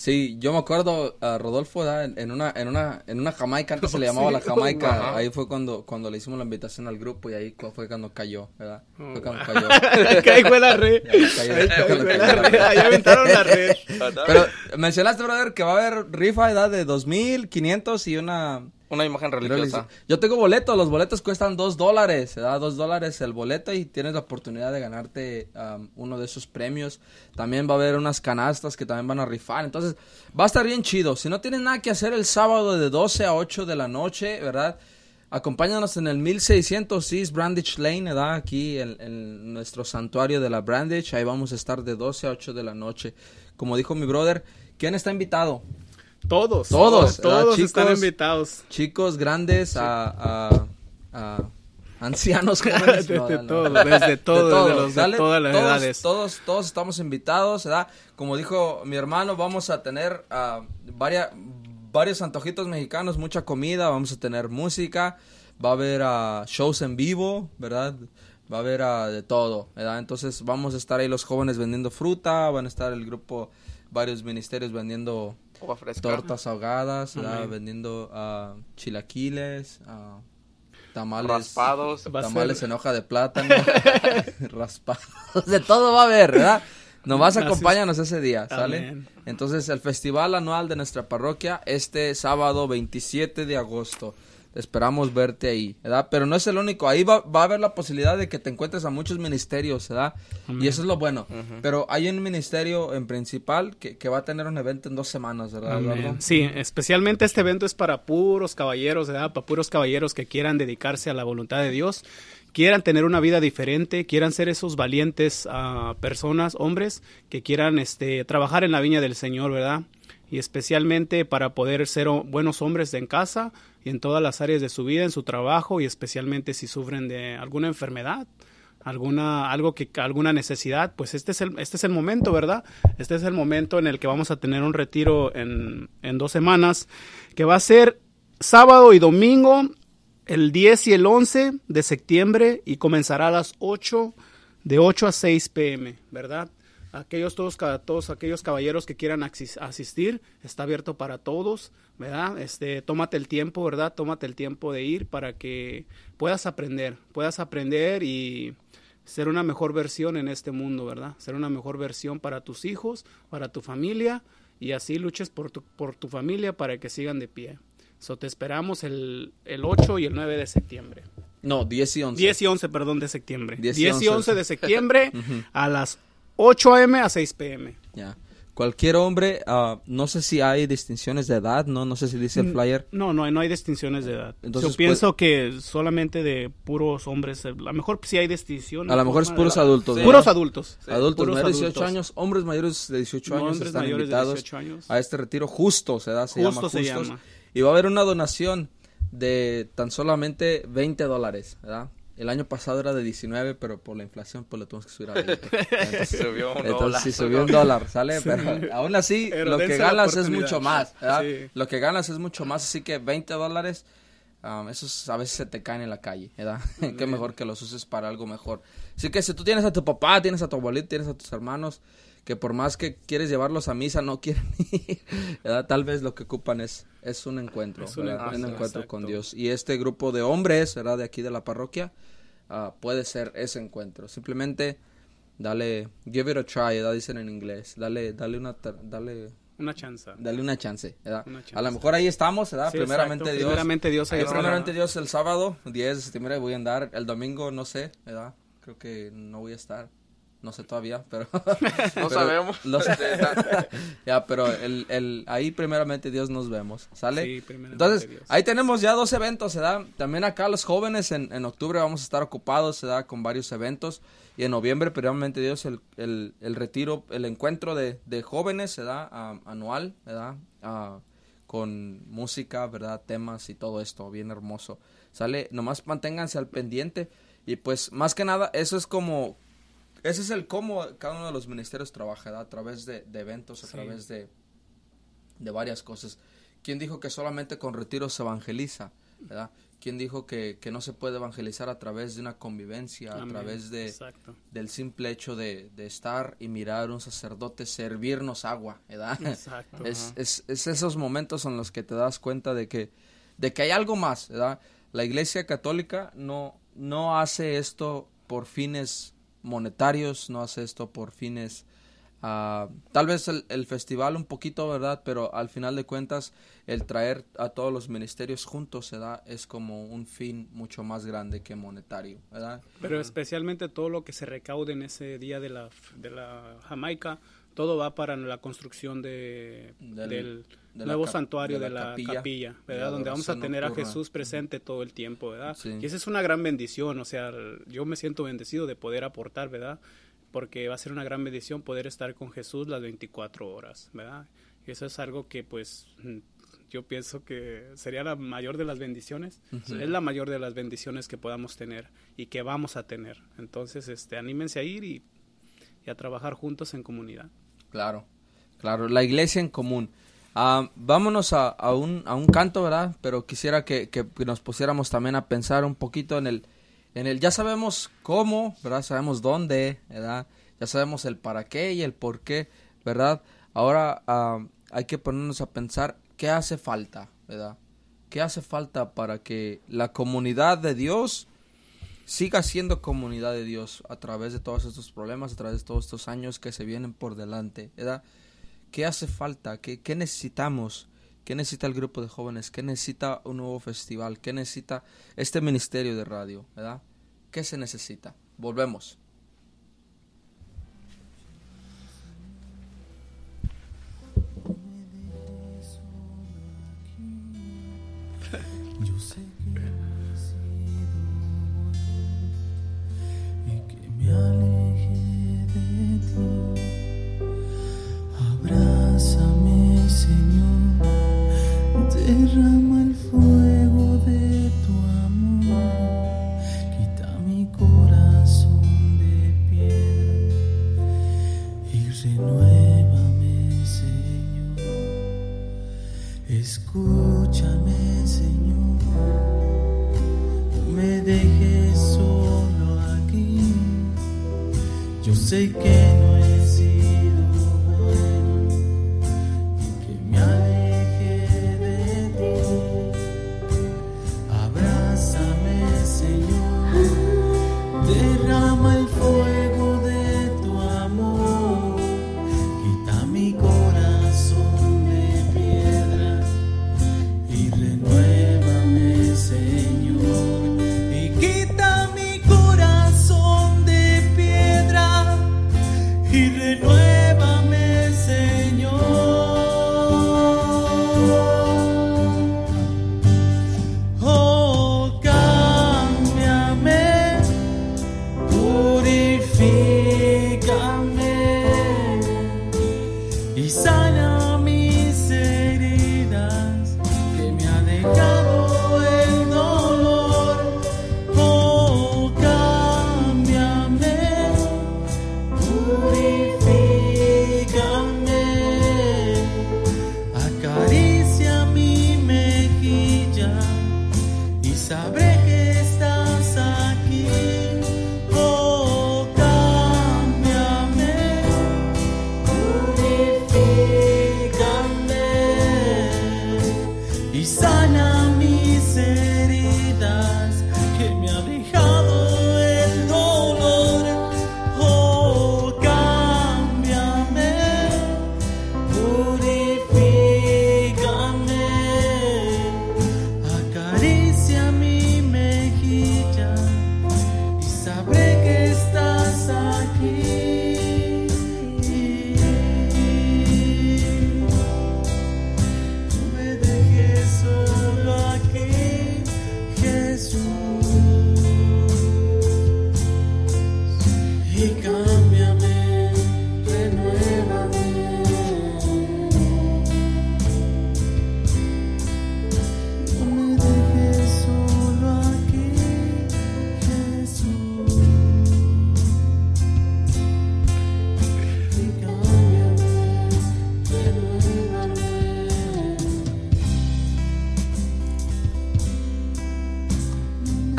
[SPEAKER 2] Sí, yo me acuerdo a Rodolfo ¿verdad? en, una en una en una Jamaica antes se le llamaba la Jamaica, ahí fue cuando cuando le hicimos la invitación al grupo y ahí fue cuando cayó, ¿verdad?
[SPEAKER 3] Oh,
[SPEAKER 2] Fue cuando cayó.
[SPEAKER 3] Que ahí fue la red.
[SPEAKER 2] Ya, cayó.
[SPEAKER 3] Ahí fue la red. Ahí aventaron la red.
[SPEAKER 2] Pero mencionaste, brother, que va a haber rifa edad de 2500 y una
[SPEAKER 4] Una imagen religiosa.
[SPEAKER 2] Yo tengo boletos, los boletos cuestan dos dólares, se da dos dólares el boleto y tienes la oportunidad de ganarte um, uno de esos premios. También va a haber unas canastas que también van a rifar, entonces va a estar bien chido. Si no tienes nada que hacer el sábado de 12 a 8 de la noche, ¿verdad? Acompáñanos en el 1600 East Brandage Lane, ¿verdad? Aquí en, en nuestro santuario de la Brandage, ahí vamos a estar de 12 a 8 de la noche. Como dijo mi brother, ¿quién está invitado?
[SPEAKER 3] Todos.
[SPEAKER 2] Todos,
[SPEAKER 3] Todos
[SPEAKER 2] ¿verdad,
[SPEAKER 3] están
[SPEAKER 2] chicos?
[SPEAKER 3] invitados.
[SPEAKER 2] chicos grandes a, a, a ancianos jóvenes.
[SPEAKER 3] Desde
[SPEAKER 2] No, no, no.
[SPEAKER 3] todo, desde todo,
[SPEAKER 2] De todo,
[SPEAKER 3] desde los de todas las
[SPEAKER 2] todos,
[SPEAKER 3] edades.
[SPEAKER 2] Todos, todos estamos invitados, ¿verdad? Como dijo mi hermano, vamos a tener varia- varios antojitos mexicanos, mucha comida, vamos a tener música, va a haber ah, shows en vivo, ¿verdad? Va a haber ah, de todo, ¿verdad? Entonces vamos a estar ahí los jóvenes vendiendo fruta, van a estar el grupo, varios ministerios vendiendo
[SPEAKER 4] Agua fresca.
[SPEAKER 2] tortas ahogadas, vendiendo ah, chilaquiles, ah, tamales,
[SPEAKER 4] Raspados.
[SPEAKER 2] Tamales
[SPEAKER 3] ser-
[SPEAKER 2] en hoja de plátano, raspados, de todo va a haber, ¿verdad? Nomás acompáñanos ese día, ¿sale?
[SPEAKER 3] Amén.
[SPEAKER 2] Entonces, el festival anual de nuestra parroquia, este sábado 27 de agosto. Esperamos verte ahí, ¿verdad? Pero no es el único, ahí va, va a haber la posibilidad de que te encuentres a muchos ministerios, ¿verdad? Y eso es lo bueno. Pero hay un ministerio en principal que, que va a tener un evento en dos semanas, ¿verdad?
[SPEAKER 3] Amén. Sí, especialmente este evento es para puros caballeros, ¿verdad? Para puros caballeros que quieran dedicarse a la voluntad de Dios, quieran tener una vida diferente, quieran ser esos valientes ah, personas, hombres, que quieran este, trabajar en la viña del Señor, ¿verdad? Y especialmente para poder ser buenos hombres en casa y en todas las áreas de su vida, en su trabajo y especialmente si sufren de alguna enfermedad alguna algo que alguna necesidad pues este es el este es el momento verdad este es el momento en el que vamos a tener un retiro en, en dos semanas que va a ser sábado y domingo el 10 y el 11 de septiembre y comenzará a las 8 de 8 a 6 pm verdad aquellos todos todos aquellos caballeros que quieran asistir está abierto para todos verdad este tómate el tiempo verdad tómate el tiempo de ir para que puedas aprender puedas aprender y ser una mejor versión en este mundo, ¿verdad? Ser una mejor versión para tus hijos, para tu familia y así luches por tu, por tu familia para que sigan de pie. So, te esperamos el, el 8 y el 9 de septiembre.
[SPEAKER 2] No, 10 y 11.
[SPEAKER 3] 10 y 11, perdón, de septiembre.
[SPEAKER 2] 10
[SPEAKER 3] 10
[SPEAKER 2] y
[SPEAKER 3] y
[SPEAKER 2] 11.
[SPEAKER 3] 11 de septiembre a las 8 a.m. a 6 p.m.
[SPEAKER 2] Ya. Cualquier hombre, ah, no sé si hay distinciones de edad, no, no sé si dice el flyer.
[SPEAKER 3] No, no, no hay distinciones de edad.
[SPEAKER 2] Entonces,
[SPEAKER 3] Yo pienso que solamente de puros hombres, eh, a lo mejor sí hay distinciones.
[SPEAKER 2] A lo mejor es puros adultos.
[SPEAKER 3] Puros adultos.
[SPEAKER 2] Adultos
[SPEAKER 3] Puros
[SPEAKER 2] mayores de 18
[SPEAKER 3] adultos.
[SPEAKER 2] años, hombres mayores de 18 años
[SPEAKER 3] Hombres
[SPEAKER 2] están
[SPEAKER 3] mayores de
[SPEAKER 2] invitados
[SPEAKER 3] 18 años.
[SPEAKER 2] a este retiro justo, se da, se
[SPEAKER 3] Justo
[SPEAKER 2] llama
[SPEAKER 3] se
[SPEAKER 2] Justos.
[SPEAKER 3] llama.
[SPEAKER 2] Y va a haber una donación de tan solamente 20 dólares, ¿verdad? El año pasado era de 19, pero por la inflación pues lo tuvimos que subir a 20. Entonces,
[SPEAKER 4] Subió un
[SPEAKER 2] entonces
[SPEAKER 4] dólar.
[SPEAKER 2] sí subió un dólar, ¿sale? Pero aún así,
[SPEAKER 3] Pero
[SPEAKER 2] lo que ganas es mucho más, ¿verdad?
[SPEAKER 3] Sí.
[SPEAKER 2] Lo que ganas es mucho más, así que 20 dólares, um, esos a veces se te caen en la calle, ¿verdad? Qué mejor que los uses para algo mejor. Así que si tú tienes a tu papá, tienes a tu abuelito, tienes a tus hermanos, que por más que quieres llevarlos a misa, no quieren ir, ¿verdad? Tal vez lo que ocupan es, es un encuentro,
[SPEAKER 3] Es un encuentro,
[SPEAKER 2] un encuentro con. Dios. Y este grupo de hombres, ¿verdad? De aquí de la parroquia, ah, puede ser ese encuentro. Simplemente dale, give it a try, ¿verdad? Dicen en inglés. Dale, dale una, dale,
[SPEAKER 3] Una chance.
[SPEAKER 2] dale una chance.
[SPEAKER 3] Una chance.
[SPEAKER 2] A lo mejor ahí estamos, ¿verdad?
[SPEAKER 3] Sí,
[SPEAKER 2] primeramente
[SPEAKER 3] exacto.
[SPEAKER 2] Dios.
[SPEAKER 3] Primeramente Dios, ahí
[SPEAKER 2] primeramente Dios el sábado, 10 de septiembre voy a andar. El domingo no sé, ¿verdad? Creo que no voy a estar. No sé todavía, pero... pero
[SPEAKER 4] sabemos.
[SPEAKER 2] no sé. ya, pero el, el, ahí primeramente Dios nos vemos, ¿sale?
[SPEAKER 3] Sí, primeramente
[SPEAKER 2] Entonces,
[SPEAKER 3] Dios.
[SPEAKER 2] ahí tenemos ya dos eventos, ¿verdad? También acá los jóvenes en, en octubre vamos a estar ocupados, ¿verdad? Con varios eventos. Y en noviembre, primeramente Dios, el, el, el retiro, el encuentro de, de jóvenes, ¿verdad? Ah, anual, ¿verdad? Ah, con música, ¿verdad? Temas y todo esto, bien hermoso. ¿Sale? Nomás manténganse al pendiente. Y pues, más que nada, eso es como... Ese es el cómo cada uno de los ministerios trabaja, ¿verdad? A través de, de eventos, a
[SPEAKER 3] Sí.
[SPEAKER 2] través de, de varias cosas. ¿Quién dijo que solamente con retiros se evangeliza? ¿verdad? ¿Quién dijo que, que no se puede evangelizar a través de una convivencia, a través de,
[SPEAKER 3] Exacto.
[SPEAKER 2] del simple hecho de, de estar y mirar a un sacerdote servirnos agua, ¿verdad?
[SPEAKER 3] Exacto.
[SPEAKER 2] Es, es, es esos momentos en los que te das cuenta de que, de que hay algo más, ¿verdad? La Iglesia Católica no, no hace esto por fines monetarios, no hace esto por fines, ah, tal vez el, el festival un poquito, ¿verdad? Pero al final de cuentas, el traer a todos los ministerios juntos, ¿verdad? Es como un fin mucho más grande que monetario, ¿verdad?
[SPEAKER 3] Pero especialmente todo lo que se recaude en ese día de la, de la Jamaica, todo va para la construcción de,
[SPEAKER 2] Del-
[SPEAKER 3] nuevo santuario
[SPEAKER 2] de la
[SPEAKER 3] la,
[SPEAKER 2] capilla,
[SPEAKER 3] ¿verdad? Donde vamos a tener a. Jesús presente todo el tiempo, ¿verdad?
[SPEAKER 2] Sí.
[SPEAKER 3] Y esa es una gran bendición, o sea, yo me siento bendecido de poder aportar, ¿verdad? Porque va a ser una gran bendición poder estar con Jesús las 24 horas, ¿verdad? Y eso es algo que pues mm, yo pienso que sería la mayor de las bendiciones, es la mayor de las bendiciones que podamos tener y que vamos a tener. Entonces, este, anímense a ir y, y a trabajar juntos en comunidad.
[SPEAKER 2] Claro, claro, la iglesia en común. Ah, vámonos a, a un, a un canto, ¿verdad? Pero quisiera que, que nos pusiéramos también a pensar un poquito en el, en el, ya sabemos cómo, ¿verdad? Sabemos dónde, ¿verdad? Ya sabemos el para qué y el por qué, ¿verdad? Ahora ah, hay que ponernos a pensar qué hace falta, ¿verdad? ¿Qué hace falta para que la comunidad de Dios siga siendo comunidad de Dios a través de todos estos problemas, a través de todos estos años que se vienen por delante, ¿verdad? ¿Qué hace falta? ¿Qué, qué necesitamos? ¿Qué ¿Qué necesita el grupo de jóvenes? ¿Qué necesita un nuevo festival? ¿Qué necesita este ministerio de radio? ¿Verdad? ¿Qué se necesita? Volvemos.
[SPEAKER 1] Yo sé que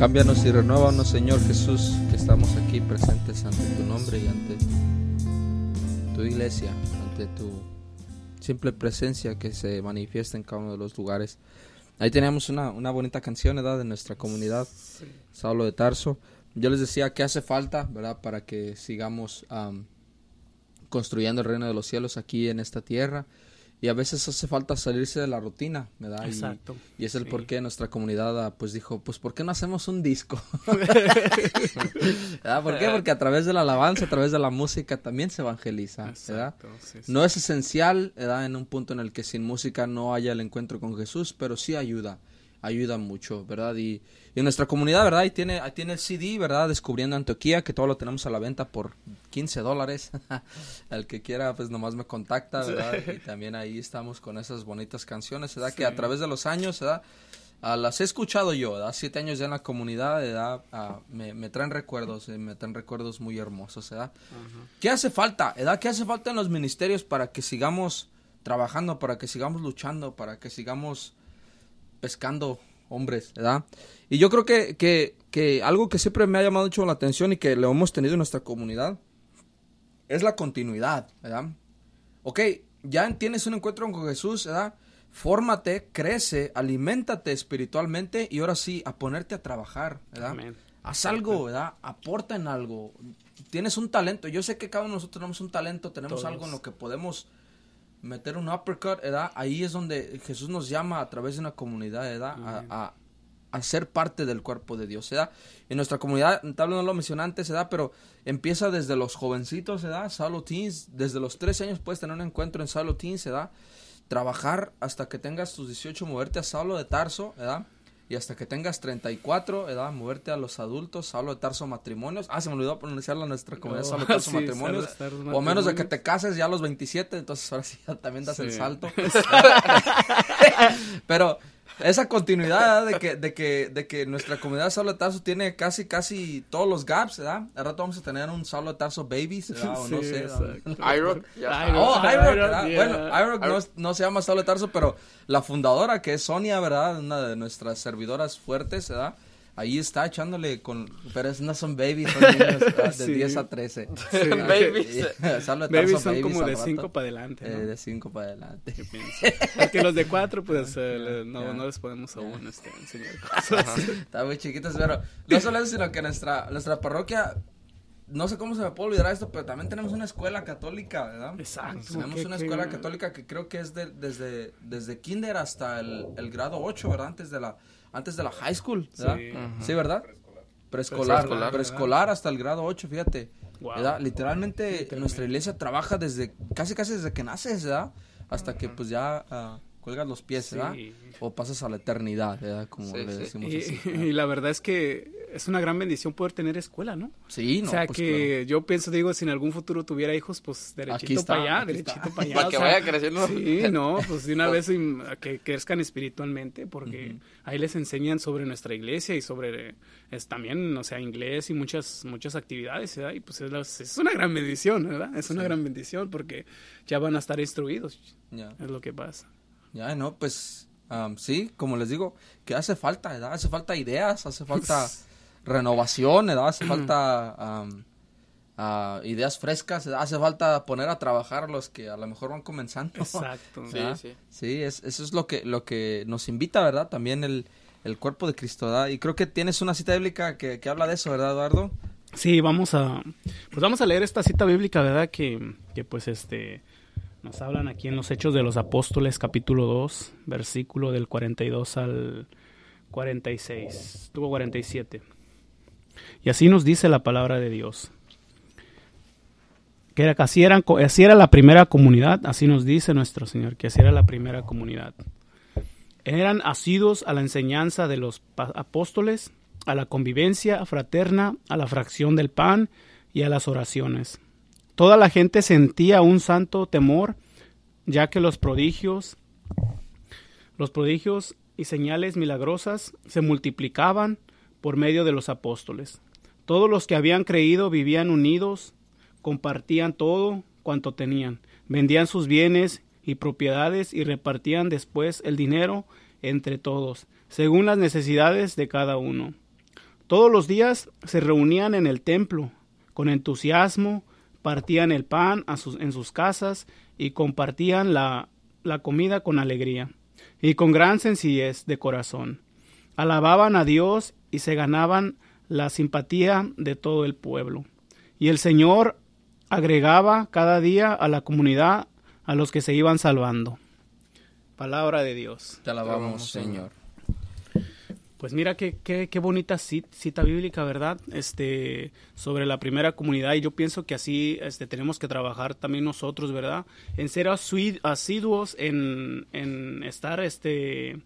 [SPEAKER 2] Cámbianos y renuévanos, Señor Jesús, que estamos aquí presentes ante tu nombre y ante tu iglesia, ante tu simple presencia que se manifiesta en cada uno de los lugares. Ahí teníamos una, una bonita canción, ¿verdad? De nuestra comunidad, Saulo de Tarso. Yo les decía que hace falta, ¿verdad? Para que sigamos am, construyendo el reino de los cielos aquí en esta tierra. Y a veces hace falta salirse de la rutina, ¿verdad? Y-
[SPEAKER 3] Exacto,
[SPEAKER 2] Y, es el
[SPEAKER 3] sí.
[SPEAKER 2] por qué nuestra comunidad ah, pues dijo, pues ¿por qué no hacemos un disco? ¿Verdad? ¿Por qué? Porque a través de la alabanza, a través de la música también se evangeliza, ¿verdad?
[SPEAKER 3] Exacto, sí, sí.
[SPEAKER 2] No es esencial, ¿verdad? En un punto en el que sin música no haya el encuentro con Jesús, pero sí ayuda, ayuda mucho, ¿verdad? Y, y nuestra comunidad, ¿verdad? Ahí tiene, tiene el CD, ¿verdad? Descubriendo Antioquía, que todo lo tenemos a la venta por 15 dólares. el que quiera, pues nomás me contacta, ¿verdad? Y también ahí estamos con esas bonitas canciones, ¿verdad? Que a través de los años, ¿verdad? Ah, las he escuchado yo, ¿verdad? Siete años ya en la comunidad, ¿verdad? Ah, me, me traen recuerdos, eh, me traen recuerdos muy hermosos, ¿verdad? ¿Qué hace falta, edad? ¿Qué hace falta en los ministerios para que sigamos trabajando, para que sigamos luchando, para que sigamos pescando hombres, ¿verdad? Y yo creo que, que, que algo que siempre me ha llamado mucho la atención y que lo hemos tenido en nuestra comunidad es la continuidad, ¿verdad? Ok, ya tienes un encuentro con Jesús, ¿verdad? Fórmate, crece, aliméntate espiritualmente y ahora sí, a ponerte a trabajar, ¿verdad?
[SPEAKER 3] Amén.
[SPEAKER 2] Haz algo, ¿verdad? Aporta en algo. Tienes un talento. Yo sé que cada uno de nosotros tenemos un talento, tenemos
[SPEAKER 3] Todos.
[SPEAKER 2] algo en lo que podemos meter un uppercut, ¿verdad? Ahí es donde Jesús nos llama a través de una comunidad, ¿verdad? A, a- a ser parte del cuerpo de Dios, ¿verdad? En nuestra comunidad, tal vez no lo mencioné antes, ¿verdad? Pero empieza desde los jovencitos, ¿verdad? Salo Teens, desde los 13 años puedes tener un encuentro en Salo Teens, ¿verdad? Trabajar hasta que tengas tus 18, moverte a Saulo de Tarso, ¿verdad? Y hasta que tengas 34, ¿verdad? Moverte a los adultos, Saulo de Tarso matrimonios. Ah, se me olvidó pronunciarlo en nuestra comunidad, Saulo de Tarso
[SPEAKER 3] sí,
[SPEAKER 2] matrimonios. O a menos de que te cases ya a los 27, entonces ahora sí ya también das el salto. Pero esa continuidad de que, de que, de que nuestra comunidad de Saulo de Tarso tiene casi, casi todos los gaps, ¿verdad? Al rato vamos a tener un Saulo de Tarso Babies, ¿verdad? O no
[SPEAKER 3] Sí,
[SPEAKER 2] sé.
[SPEAKER 4] ya
[SPEAKER 3] Irock.
[SPEAKER 2] Oh, Irock, ¿verdad?
[SPEAKER 3] yeah.
[SPEAKER 2] Bueno, no, es- no se llama Saulo de Tarso, pero la fundadora, que es Sonia, ¿verdad? Una de nuestras servidoras fuertes, ¿verdad? Ahí está echándole con... Pero es- no son babies, son niños ¿verdad? de
[SPEAKER 3] Sí.
[SPEAKER 2] 10 a 13.
[SPEAKER 4] Babies.
[SPEAKER 2] Saulo de Tarso
[SPEAKER 3] Babies son como de
[SPEAKER 2] rato.
[SPEAKER 3] 5 para adelante.
[SPEAKER 2] Eh,
[SPEAKER 3] ¿no?
[SPEAKER 2] de 5 para adelante.
[SPEAKER 3] Porque los de 4, pues eh, no,
[SPEAKER 2] Ya.
[SPEAKER 3] no les podemos aún este, enseñar cosas.
[SPEAKER 2] Está muy chiquitos, pero no solo eso, sino que nuestra, nuestra parroquia, no sé cómo se me puede olvidar esto, pero también tenemos una escuela católica, ¿verdad?
[SPEAKER 3] Exacto.
[SPEAKER 2] Tenemos
[SPEAKER 3] qué-
[SPEAKER 2] una
[SPEAKER 3] qué-
[SPEAKER 2] escuela católica que creo que es de- desde, desde kinder hasta el, el grado 8, ¿verdad? Antes de la, antes de la high school, ¿verdad?
[SPEAKER 3] Sí.
[SPEAKER 2] Sí, ¿verdad? Preescolar,
[SPEAKER 3] Preescolar,
[SPEAKER 2] preescolar, hasta el grado 8, fíjate.
[SPEAKER 3] Wow.
[SPEAKER 2] ¿verdad? Literalmente, nuestra iglesia trabaja desde, casi casi desde que naces, ¿verdad? Hasta que pues ya ah, cuelgas los pies,
[SPEAKER 3] Sí.
[SPEAKER 2] ¿verdad? O pasas a la eternidad, ¿verdad? Como
[SPEAKER 4] Sí,
[SPEAKER 2] le
[SPEAKER 4] sí.
[SPEAKER 2] decimos
[SPEAKER 3] Y,
[SPEAKER 2] así.
[SPEAKER 3] y la verdad es que es una gran bendición poder tener escuela, ¿no?
[SPEAKER 2] Sí, no,
[SPEAKER 3] o sea
[SPEAKER 2] pues,
[SPEAKER 3] que yo pienso, digo, si en algún futuro tuviera hijos, pues
[SPEAKER 2] Aquí
[SPEAKER 3] derechito
[SPEAKER 2] está,
[SPEAKER 3] para allá,
[SPEAKER 2] aquí
[SPEAKER 3] derechito
[SPEAKER 2] está.
[SPEAKER 3] para allá.
[SPEAKER 4] Para
[SPEAKER 3] o
[SPEAKER 4] que
[SPEAKER 3] sea,
[SPEAKER 4] vaya creciendo.
[SPEAKER 3] Sí, no, pues de una vez que crezcan espiritualmente, porque ahí les enseñan sobre nuestra iglesia y sobre es también, o sea, inglés y muchas muchas actividades, ¿verdad? Y pues es, la- es una gran bendición, ¿verdad? Es una gran bendición porque ya van a estar instruidos, es lo que pasa.
[SPEAKER 2] Ya, no, pues am, sí, como les digo, que hace falta, ¿verdad? Hace falta ideas, hace falta renovación, ¿verdad? Hace falta ah, ideas frescas, ¿verdad? hace falta poner a trabajar a los que a lo mejor van comenzando.
[SPEAKER 3] Exacto.
[SPEAKER 4] Sí, sí.
[SPEAKER 2] Sí, es, eso es lo que, lo que nos invita, ¿verdad? También el, el cuerpo de Cristo, ¿verdad? Y creo que tienes una cita bíblica que, que habla de eso, ¿verdad, Eduardo?
[SPEAKER 3] Sí, vamos a pues vamos a leer esta cita bíblica, ¿verdad? Que, que pues este nos hablan aquí en los Hechos de los Apóstoles capítulo 2, versículo del 42 al 46, tuvo 47. Y así nos dice la palabra de Dios. Que era, que así, así era la primera comunidad, así nos dice nuestro Señor, que así era la primera comunidad. Eran asidos a la enseñanza de los apóstoles, a la convivencia fraterna, a la fracción del pan y a las oraciones. Toda la gente sentía un santo temor, ya que los prodigios, los prodigios y señales milagrosas se multiplicaban por medio de los apóstoles. Todos los que habían creído vivían unidos, compartían todo cuanto tenían, vendían sus bienes y propiedades y repartían después el dinero entre todos, según las necesidades de cada uno. Todos los días se reunían en el templo con entusiasmo, partían el pan a sus- en sus casas y compartían la, la comida con alegría y con gran sencillez de corazón. Alababan a Dios y se ganaban la simpatía de todo el pueblo. Y el Señor agregaba cada día a la comunidad a los que se iban salvando. Palabra de Dios.
[SPEAKER 2] Te alabamos,
[SPEAKER 4] alabamos,
[SPEAKER 2] Señor.
[SPEAKER 3] Pues mira qué, qué, qué bonita ci- cita bíblica, ¿verdad? Este, sobre la primera comunidad. Y yo pienso que así este, tenemos que trabajar también nosotros, ¿verdad? En ser asiduos, en, en estar este,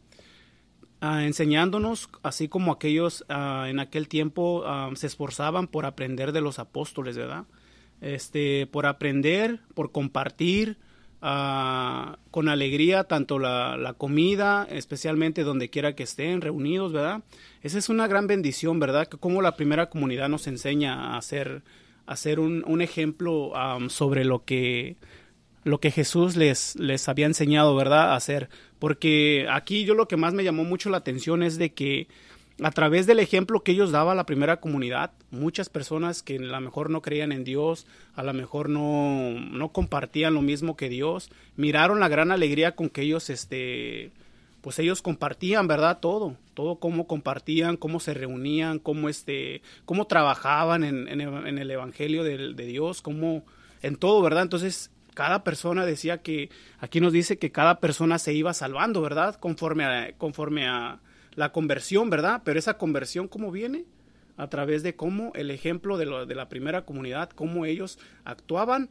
[SPEAKER 3] ah, enseñándonos, así como aquellos ah, en aquel tiempo ah, se esforzaban por aprender de los apóstoles, ¿verdad? Este, por aprender, por compartir, ah, con alegría tanto la, la comida, especialmente donde quiera que estén reunidos, ¿verdad? Esa es una gran bendición, ¿verdad? Que como la primera comunidad nos enseña a hacer, a hacer un, un ejemplo sobre lo que lo que Jesús les, les había enseñado, ¿verdad? A hacer. Porque aquí yo lo que más me llamó mucho la atención es de que a través del ejemplo que ellos daban a la primera comunidad, muchas personas que a lo mejor no creían en Dios, a lo mejor no, no compartían lo mismo que Dios, miraron la gran alegría con que ellos, este, pues ellos compartían, ¿verdad? Todo, todo cómo compartían, cómo se reunían, cómo, este, cómo trabajaban en, en el- Evangelio de, de Dios, cómo, en todo, ¿verdad? Entonces, cada persona decía que, aquí nos dice que cada persona se iba salvando, ¿verdad? Conforme a, conforme a la conversión, ¿verdad? Pero esa conversión, ¿cómo viene? A través de cómo el ejemplo de, la primera comunidad, cómo ellos actuaban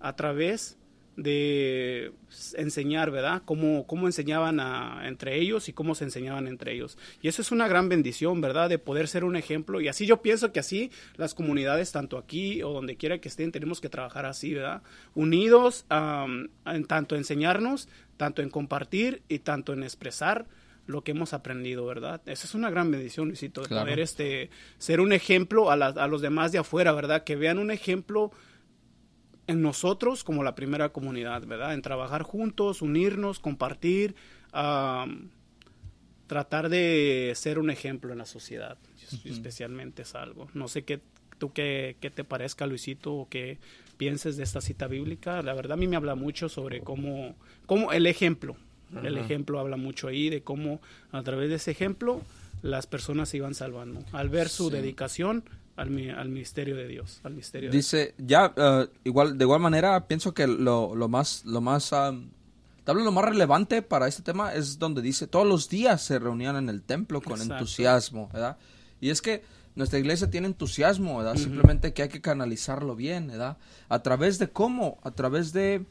[SPEAKER 3] a través de enseñar, ¿verdad? Cómo, cómo enseñaban entre ellos y cómo se enseñaban entre ellos. Y eso es una gran bendición, ¿verdad? De poder ser un ejemplo. Y así yo pienso que así las comunidades, tanto aquí o donde quiera que estén, tenemos que trabajar así, ¿verdad? Unidos, en tanto enseñarnos, tanto en compartir y tanto en expresar lo que hemos aprendido, ¿verdad? Esa es una gran bendición, Luisito, de
[SPEAKER 2] Claro.
[SPEAKER 3] poder este, ser un ejemplo a, las- a los demás de afuera, ¿verdad? Que vean un ejemplo en nosotros como la primera comunidad, ¿verdad? En trabajar juntos, unirnos, compartir, am, tratar de ser un ejemplo en la sociedad, especialmente es algo. No sé qué tú qué, qué te parezca, Luisito, o qué pienses de esta cita bíblica. La verdad a mí me habla mucho sobre cómo, cómo el ejemplo, el ejemplo habla mucho ahí de cómo a través de ese ejemplo las personas se iban salvando al ver su dedicación al, al ministerio de Dios, al misterio de
[SPEAKER 2] Dice, ya, eh, igual, de igual manera, pienso que lo, lo más, lo más, tal vez lo más relevante para este tema es donde dice, todos los días se reunían en el templo con
[SPEAKER 3] Exacto.
[SPEAKER 2] entusiasmo, ¿verdad? Y es que nuestra iglesia tiene entusiasmo, ¿verdad? Simplemente que hay que canalizarlo bien, ¿verdad? A través de cómo, a través de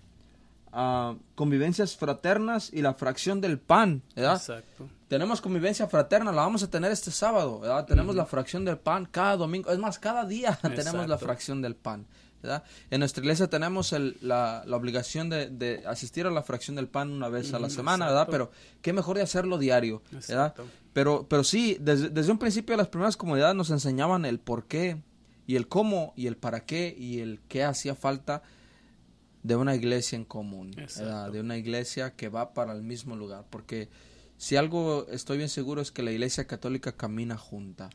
[SPEAKER 2] ah, convivencias fraternas y la fracción del pan, ¿verdad?
[SPEAKER 3] Exacto.
[SPEAKER 2] Tenemos convivencia fraterna, la vamos a tener este sábado, ¿verdad? Tenemos la fracción del pan cada domingo, es más, cada día tenemos la fracción del pan, ¿verdad? En nuestra iglesia tenemos el- la, la obligación de, de asistir a la fracción del pan una vez a la semana, ¿verdad? Pero qué mejor de hacerlo diario, ¿verdad? Pero, pero sí, desde, desde un principio las primeras comunidades nos enseñaban el por qué y el cómo y el para qué y el qué hacía falta de una iglesia en común, de una iglesia que va para el mismo lugar, porque si algo estoy bien seguro es que la iglesia católica camina junta.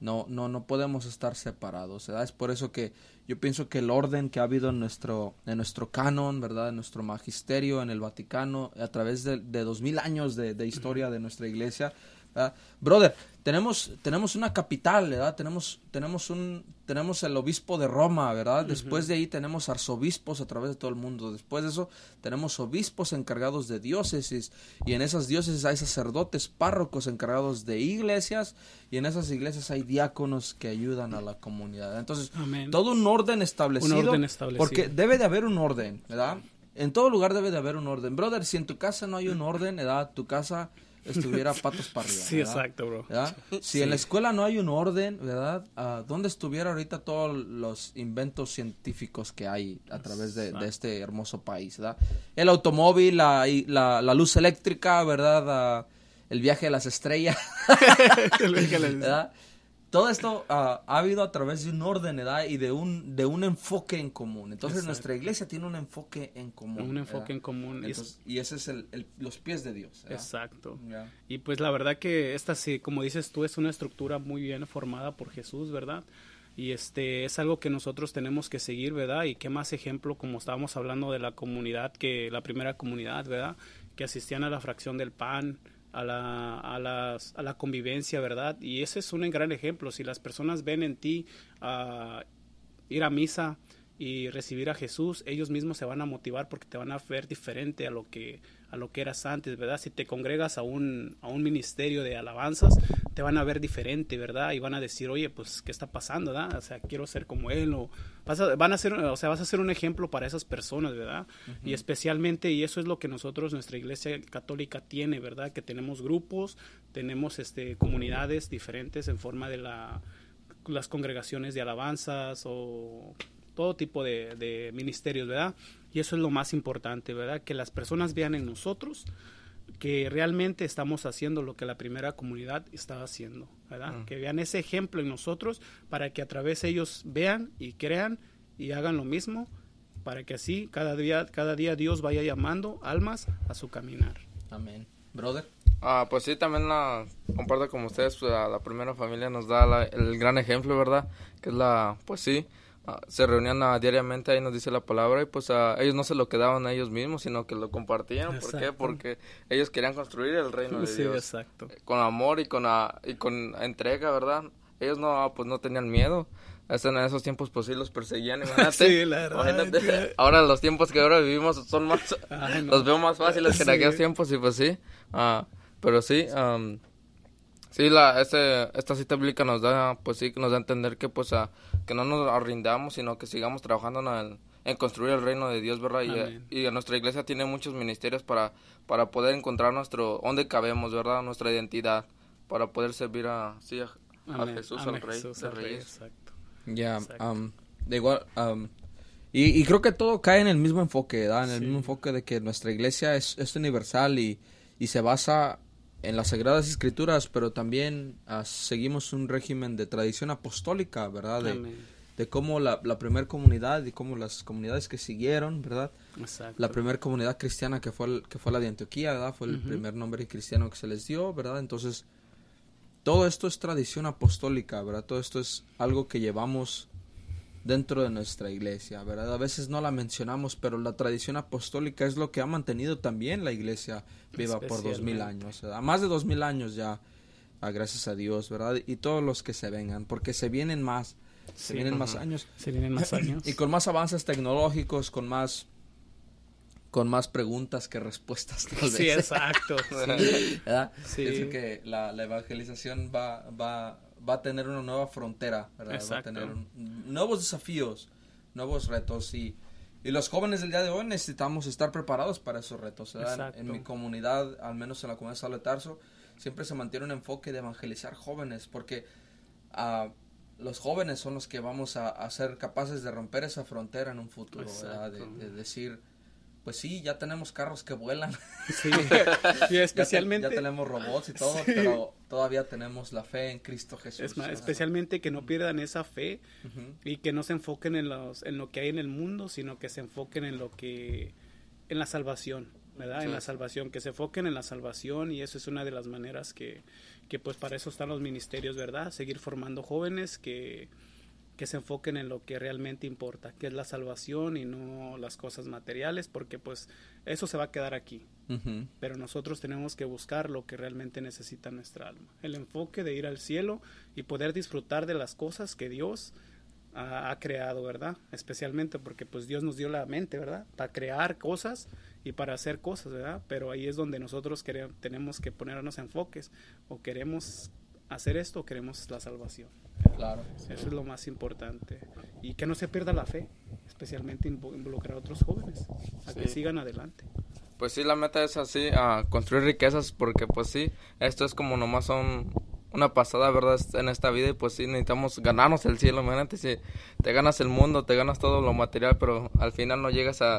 [SPEAKER 2] No, no, no podemos estar separados, ¿verdad? Es por eso que yo pienso que el orden que ha habido en nuestro, en nuestro canon, ¿verdad? En nuestro magisterio, en el Vaticano, a través de, de dos mil años de, de historia de nuestra iglesia, ¿verdad? Brother, tenemos, tenemos una capital, ¿verdad? Tenemos, tenemos un, tenemos el obispo de Roma, ¿verdad? Después de ahí tenemos arzobispos a través de todo el mundo. Después de eso tenemos obispos encargados de diócesis y en esas diócesis hay sacerdotes, párrocos encargados de iglesias y en esas iglesias hay diáconos que ayudan a la comunidad. Entonces,
[SPEAKER 3] Amén.
[SPEAKER 2] todo un orden establecido.
[SPEAKER 3] Un orden establecido.
[SPEAKER 2] Porque debe de haber un orden, ¿verdad? En todo lugar debe de haber un orden. Brother, si en tu casa no hay un orden, ¿verdad? Tu casa estuviera patos para arriba.
[SPEAKER 3] Sí,
[SPEAKER 2] ¿verdad?
[SPEAKER 3] exacto, bro.
[SPEAKER 2] ¿verdad? Si en la escuela no hay un orden, ¿verdad? Ah, ¿Dónde estuviera ahorita todos los inventos científicos que hay a través de, de este hermoso país, ¿verdad? El automóvil, la, la, la luz eléctrica, ¿verdad? Ah, el viaje a las estrellas, ¿verdad? Todo esto ah, ha habido a través de un orden, ¿verdad? Y de un, de un enfoque en común. Entonces
[SPEAKER 3] Exacto.
[SPEAKER 2] nuestra iglesia tiene un enfoque en común.
[SPEAKER 3] Un enfoque
[SPEAKER 2] ¿verdad?
[SPEAKER 3] en común. y es-
[SPEAKER 2] Entonces, y ese es el, el- los pies de Dios. ¿verdad?
[SPEAKER 3] Exacto. Y pues la verdad que esta sí, como dices tú, es una estructura muy bien formada por Jesús, ¿verdad? Y este es algo que nosotros tenemos que seguir, ¿verdad? Y qué más ejemplo, como estábamos hablando de la comunidad, que la primera comunidad, ¿verdad? Que asistían a la fracción del pan, a la, a las- a la convivencia, ¿verdad? Y ese es un gran ejemplo. Si las personas ven en ti ah, ir a misa y recibir a Jesús, ellos mismos se van a motivar porque te van a ver diferente a lo que a lo que eras antes, ¿verdad? Si te congregas a un a un ministerio de alabanzas, te van a ver diferente, ¿verdad? Y van a decir, "Oye, pues qué está pasando, ¿verdad? O sea, quiero ser como él o vas a, van a ser, o sea, vas a ser un ejemplo para esas personas, ¿verdad? Y especialmente y eso es lo que nosotros nuestra Iglesia Católica tiene, ¿verdad? Que tenemos grupos, tenemos este comunidades diferentes en forma de la las congregaciones de alabanzas o todo tipo de, de ministerios, ¿verdad? Y eso es lo más importante, ¿verdad? Que las personas vean en nosotros que realmente estamos haciendo lo que la primera comunidad estaba haciendo, ¿verdad? Que vean ese ejemplo en nosotros para que a través de ellos vean y crean y hagan lo mismo para que así cada día, cada día Dios vaya llamando almas a su caminar.
[SPEAKER 2] Amén. Brother.
[SPEAKER 4] Ah, pues sí, también la comparto con ustedes, pues, la, la primera familia nos da la- el gran ejemplo, ¿verdad? Que es la, pues sí, ah, se reunían ah, diariamente, ahí nos dice la palabra, y pues ah, ellos no se lo quedaban a ellos mismos, sino que lo compartían. ¿Por qué?
[SPEAKER 3] Exacto.
[SPEAKER 4] Porque ellos querían construir el reino de
[SPEAKER 3] Sí,
[SPEAKER 4] Dios.
[SPEAKER 3] exacto.
[SPEAKER 4] Con amor y con, ah, y con entrega, ¿verdad? ellos no, pues no tenían miedo. Hasta en esos tiempos pues sí los perseguían, imagínate.
[SPEAKER 3] Sí, la verdad,
[SPEAKER 4] Imagínate, Ahora los tiempos que ahora vivimos son más,
[SPEAKER 3] Ay, no.
[SPEAKER 4] los veo más fáciles que en aquellos tiempos y pues sí. ah, pero sí, am, sí, la, este, esta cita bíblica nos da, pues sí, nos da a entender que pues a, que no nos arrindamos, sino que sigamos trabajando en, el- en construir el reino de Dios, ¿verdad? Y, nuestra iglesia tiene muchos ministerios para, para poder encontrar nuestro, dónde cabemos, ¿verdad? Nuestra identidad, para poder servir a, sí, a, Jesús,
[SPEAKER 3] amén,
[SPEAKER 4] al Rey
[SPEAKER 3] Jesús,
[SPEAKER 4] de
[SPEAKER 3] al Rey,
[SPEAKER 4] Reyes.
[SPEAKER 3] exacto.
[SPEAKER 2] Ya, am, de igual, y, y creo que todo cae en el mismo enfoque, ¿verdad? En el
[SPEAKER 3] Sí.
[SPEAKER 2] mismo enfoque de que nuestra iglesia es, es universal y, y se basa en las Sagradas Escrituras, pero también ah, seguimos un régimen de tradición apostólica, ¿verdad? De,
[SPEAKER 3] Amén.
[SPEAKER 2] de cómo la, la primera comunidad y cómo las comunidades que siguieron, ¿verdad?
[SPEAKER 3] Exacto.
[SPEAKER 2] La primera comunidad cristiana que fue, el- que fue la de Antioquía, ¿verdad? Fue el primer nombre cristiano que se les dio, ¿verdad? Entonces, todo esto es tradición apostólica, ¿verdad? Todo esto es algo que llevamos dentro de nuestra iglesia, ¿verdad? A veces no la mencionamos, pero la tradición apostólica es lo que ha mantenido también la iglesia viva por dos mil años, ¿verdad? Más de dos mil años ya, ah, gracias a Dios, ¿verdad? Y todos los que se vengan, porque se vienen más, se
[SPEAKER 3] Sí.
[SPEAKER 2] vienen más años.
[SPEAKER 3] Se vienen más años.
[SPEAKER 2] Y con más avances tecnológicos, con más con más preguntas que respuestas tal
[SPEAKER 3] Sí, exacto. sí.
[SPEAKER 2] ¿verdad?
[SPEAKER 3] Sí.
[SPEAKER 2] Pienso que la, la evangelización va, va, va a tener una nueva frontera, ¿verdad? Va a tener un- nuevos desafíos, nuevos retos y, y los jóvenes del día de hoy necesitamos estar preparados para esos retos, ¿verdad? En- mi comunidad, al menos en la comunidad de Saulo de Tarso, siempre se mantiene un enfoque de evangelizar jóvenes porque ah, los jóvenes son los que vamos a, a ser capaces de romper esa frontera en un futuro, ¿verdad? De,
[SPEAKER 3] Exacto.
[SPEAKER 2] de decir, pues sí, ya tenemos carros que vuelan.
[SPEAKER 3] Sí. Y
[SPEAKER 2] Ya te-
[SPEAKER 3] especialmente.
[SPEAKER 2] Ya, tenemos robots y todo, pero todavía tenemos la fe en Cristo Jesús.
[SPEAKER 3] Es más, especialmente que no pierdan esa fe y que no se enfoquen en, los, en lo que hay en el mundo, sino que se enfoquen en lo que, en la salvación, ¿verdad? En la salvación, que se enfoquen en la salvación y eso es una de las maneras que, que pues para eso están los ministerios, ¿verdad? Seguir formando jóvenes que, que se enfoquen en lo que realmente importa, que es la salvación y no las cosas materiales, porque pues eso se va a quedar aquí pero nosotros tenemos que buscar lo que realmente necesita nuestra alma. El enfoque de ir al cielo y poder disfrutar de las cosas que Dios ha, ha creado, ¿verdad? Especialmente porque pues Dios nos dio la mente, ¿verdad? Para crear cosas y para hacer cosas, ¿verdad? Pero ahí es donde nosotros quere- tenemos que ponernos enfoques o queremos hacer esto queremos la salvación.
[SPEAKER 2] Claro.
[SPEAKER 3] Eso es lo más importante. Y que no se pierda la fe, especialmente invo- involucrar a otros jóvenes, a que sigan adelante.
[SPEAKER 4] Pues sí, la meta es así, a construir riquezas, porque pues sí, esto es como nomás un, una pasada, ¿verdad? En esta vida y pues sí, necesitamos ganarnos el cielo, imagínate, si te ganas el mundo, te ganas todo lo material, pero al final no llegas a,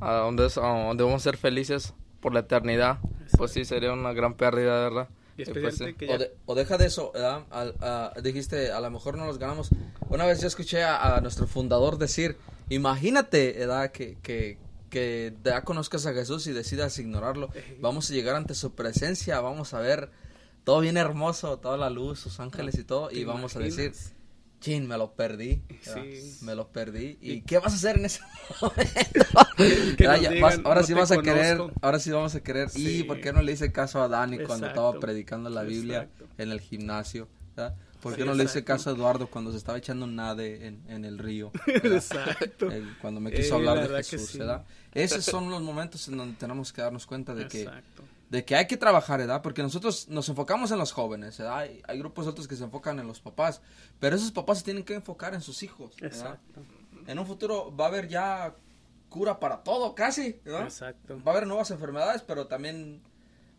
[SPEAKER 4] a, donde, es- a donde vamos a ser felices por la eternidad, pues sí, sería una gran pérdida, ¿verdad?
[SPEAKER 3] Y
[SPEAKER 4] Y pues
[SPEAKER 3] especialmente
[SPEAKER 4] sí.
[SPEAKER 3] que ya
[SPEAKER 2] O, de- o deja de eso, ¿verdad? Al- a- dijiste, a lo mejor no los ganamos. Una vez yo escuché a, a nuestro fundador decir, imagínate, ¿verdad? Que, que, que ya conozcas a Jesús y decidas ignorarlo. Vamos a llegar ante su presencia, vamos a ver todo bien hermoso, toda la luz, sus ángeles y todo, y
[SPEAKER 3] ¿Te
[SPEAKER 2] vamos a decir, chin, me lo perdí. ¿verdad?
[SPEAKER 3] Sí.
[SPEAKER 2] Me lo perdí. ¿Y
[SPEAKER 3] Y-
[SPEAKER 2] qué vas a hacer en ese momento?
[SPEAKER 3] Que
[SPEAKER 2] ¿Verdad? Ya
[SPEAKER 3] digan,
[SPEAKER 2] vas- ahora
[SPEAKER 3] "No
[SPEAKER 2] sí vas a querer,
[SPEAKER 3] conozco".
[SPEAKER 2] ahora sí vamos a querer. ¿Y
[SPEAKER 3] Sí.
[SPEAKER 2] por qué no le hice caso a Dani cuando estaba
[SPEAKER 3] Exacto.
[SPEAKER 2] predicando la Biblia
[SPEAKER 3] Exacto.
[SPEAKER 2] en el gimnasio? ¿verdad? ¿Por qué
[SPEAKER 3] Sí,
[SPEAKER 2] no le hice
[SPEAKER 3] exacto.
[SPEAKER 2] caso a Eduardo cuando se estaba echando un nade en, en el río?
[SPEAKER 3] Exacto.
[SPEAKER 2] Eh, cuando me
[SPEAKER 3] Eh,
[SPEAKER 2] quiso
[SPEAKER 3] la
[SPEAKER 2] hablar de
[SPEAKER 3] verdad que
[SPEAKER 2] Jesús. ¿verdad? Esos son los momentos en donde tenemos que darnos cuenta de que,
[SPEAKER 3] Exacto.
[SPEAKER 2] De que hay que trabajar, ¿verdad? Porque nosotros nos enfocamos en los jóvenes, ¿verdad? Hay, hay grupos otros que se enfocan en los papás, pero esos papás se tienen que enfocar en sus hijos, ¿verdad?
[SPEAKER 3] Exacto.
[SPEAKER 2] En un futuro va a haber ya cura para todo, casi, ¿verdad?
[SPEAKER 3] Exacto.
[SPEAKER 2] Va a haber nuevas enfermedades, pero también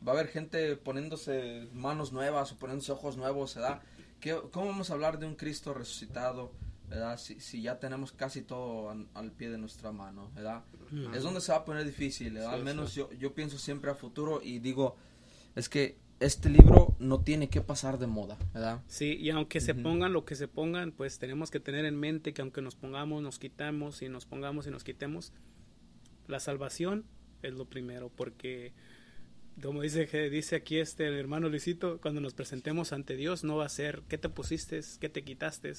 [SPEAKER 2] va a haber gente poniéndose manos nuevas o poniéndose ojos nuevos, ¿verdad? ¿Qué- ¿Cómo vamos a hablar de un Cristo resucitado, ¿verdad? Si, si ya tenemos casi todo an- al pie de nuestra mano, ¿verdad? Es donde se va a poner difícil, ¿verdad?
[SPEAKER 3] Sí,
[SPEAKER 2] Al menos
[SPEAKER 3] sí.
[SPEAKER 2] yo, yo pienso siempre a futuro y digo, es que este libro no tiene que pasar de moda, ¿verdad?
[SPEAKER 3] Sí, y aunque se
[SPEAKER 2] Ujú.
[SPEAKER 3] pongan lo que se pongan, pues tenemos que tener en mente que aunque nos pongamos, nos quitamos y nos pongamos y nos quitemos, la salvación es lo primero, porque como dice que dice aquí este el hermano Luisito, cuando nos presentemos ante Dios no va a ser qué te pusiste, qué te quitaste,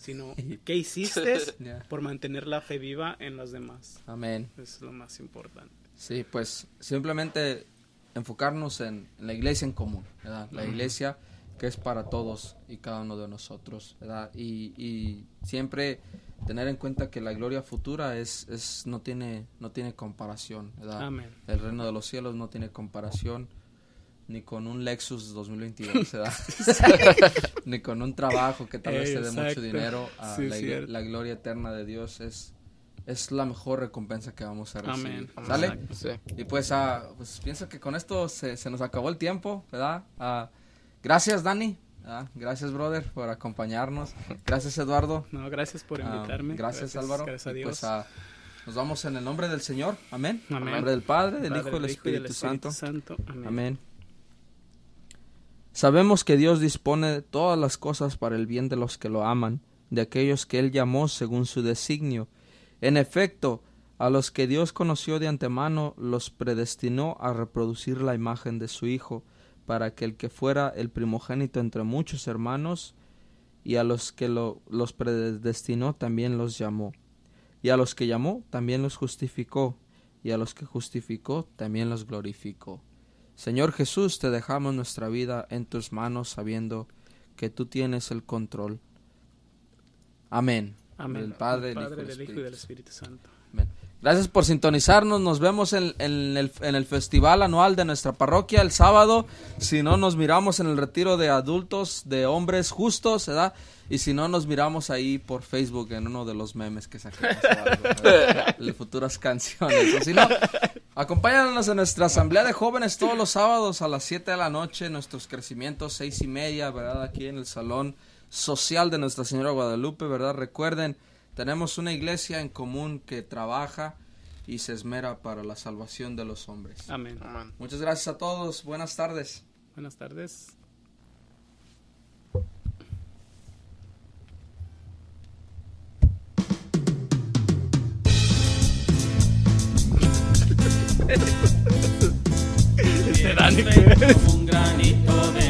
[SPEAKER 3] sino qué hiciste
[SPEAKER 2] Ya.
[SPEAKER 3] por mantener la fe viva en los demás.
[SPEAKER 2] Amén.
[SPEAKER 3] Eso es lo más importante.
[SPEAKER 2] Sí, pues simplemente enfocarnos en, en la iglesia en común, ¿verdad? La iglesia que es para todos y cada uno de nosotros, ¿verdad? Y, y siempre tener en cuenta que la gloria futura es, es no tiene no tiene comparación, ¿verdad?
[SPEAKER 3] Amén.
[SPEAKER 2] El reino de los cielos no tiene comparación ni con un Lexus 2022, ¿verdad? ni con un trabajo que tal vez te dé mucho dinero. Ah,
[SPEAKER 3] Sí,
[SPEAKER 2] la, la gloria eterna de Dios es es la mejor recompensa que vamos a recibir.
[SPEAKER 3] Amén.
[SPEAKER 2] ¿Sale?
[SPEAKER 3] Exacto.
[SPEAKER 4] Sí.
[SPEAKER 2] Y pues, ah, pues pienso que con esto se, se nos acabó el tiempo, ¿verdad? Ah, gracias, Dani. Ah, gracias, brother, por acompañarnos. Gracias, Eduardo.
[SPEAKER 3] No, gracias por invitarme.
[SPEAKER 2] gracias, Álvaro.
[SPEAKER 3] Gracias a
[SPEAKER 2] Y
[SPEAKER 3] Dios.
[SPEAKER 2] pues, nos vamos en el nombre del Señor. Amén. En
[SPEAKER 3] Amén.
[SPEAKER 2] el nombre del Padre, del
[SPEAKER 3] Padre,
[SPEAKER 2] Hijo y del
[SPEAKER 3] del
[SPEAKER 2] Espíritu, Santo.
[SPEAKER 3] Santo. Amén.
[SPEAKER 2] Amén. Sabemos que Dios dispone de todas las cosas para el bien de los que lo aman, de aquellos que Él llamó según su designio. En efecto, a los que Dios conoció de antemano, los predestinó a reproducir la imagen de su Hijo, para que el que fuera el primogénito entre muchos hermanos, y a los que lo- los predestinó también los llamó. Y a los que llamó también los justificó, y a los que justificó también los glorificó. Señor Jesús, te dejamos nuestra vida en tus manos sabiendo que tú tienes el control. Amén.
[SPEAKER 3] Amén.
[SPEAKER 2] Del Padre,
[SPEAKER 3] Del
[SPEAKER 2] Hijo y
[SPEAKER 3] Padre,
[SPEAKER 2] del
[SPEAKER 3] del Hijo y del
[SPEAKER 2] Espíritu.
[SPEAKER 3] Santo.
[SPEAKER 2] Amén. Gracias por sintonizarnos. Nos vemos en, en el, en el festival anual de nuestra parroquia el sábado. Si no, nos miramos en el retiro de adultos, de hombres justos, ¿verdad? Y si no, nos miramos ahí por Facebook en uno de los memes que ¿verdad? de futuras canciones. O si no, acompáñanos en nuestra asamblea de jóvenes todos los sábados a las 7 de la noche. Nuestros crecimientos, seis y media, ¿verdad? Aquí en el salón social de Nuestra Señora Guadalupe, ¿verdad? Recuerden, tenemos una iglesia en común que trabaja y se esmera para la salvación de los hombres.
[SPEAKER 3] Amén.
[SPEAKER 4] Amén.
[SPEAKER 2] Muchas gracias a todos. Buenas tardes.
[SPEAKER 3] Buenas tardes.
[SPEAKER 6] como un granito de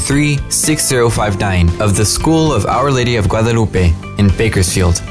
[SPEAKER 7] 323 6059 of the School of Our Lady of Guadalupe in Bakersfield.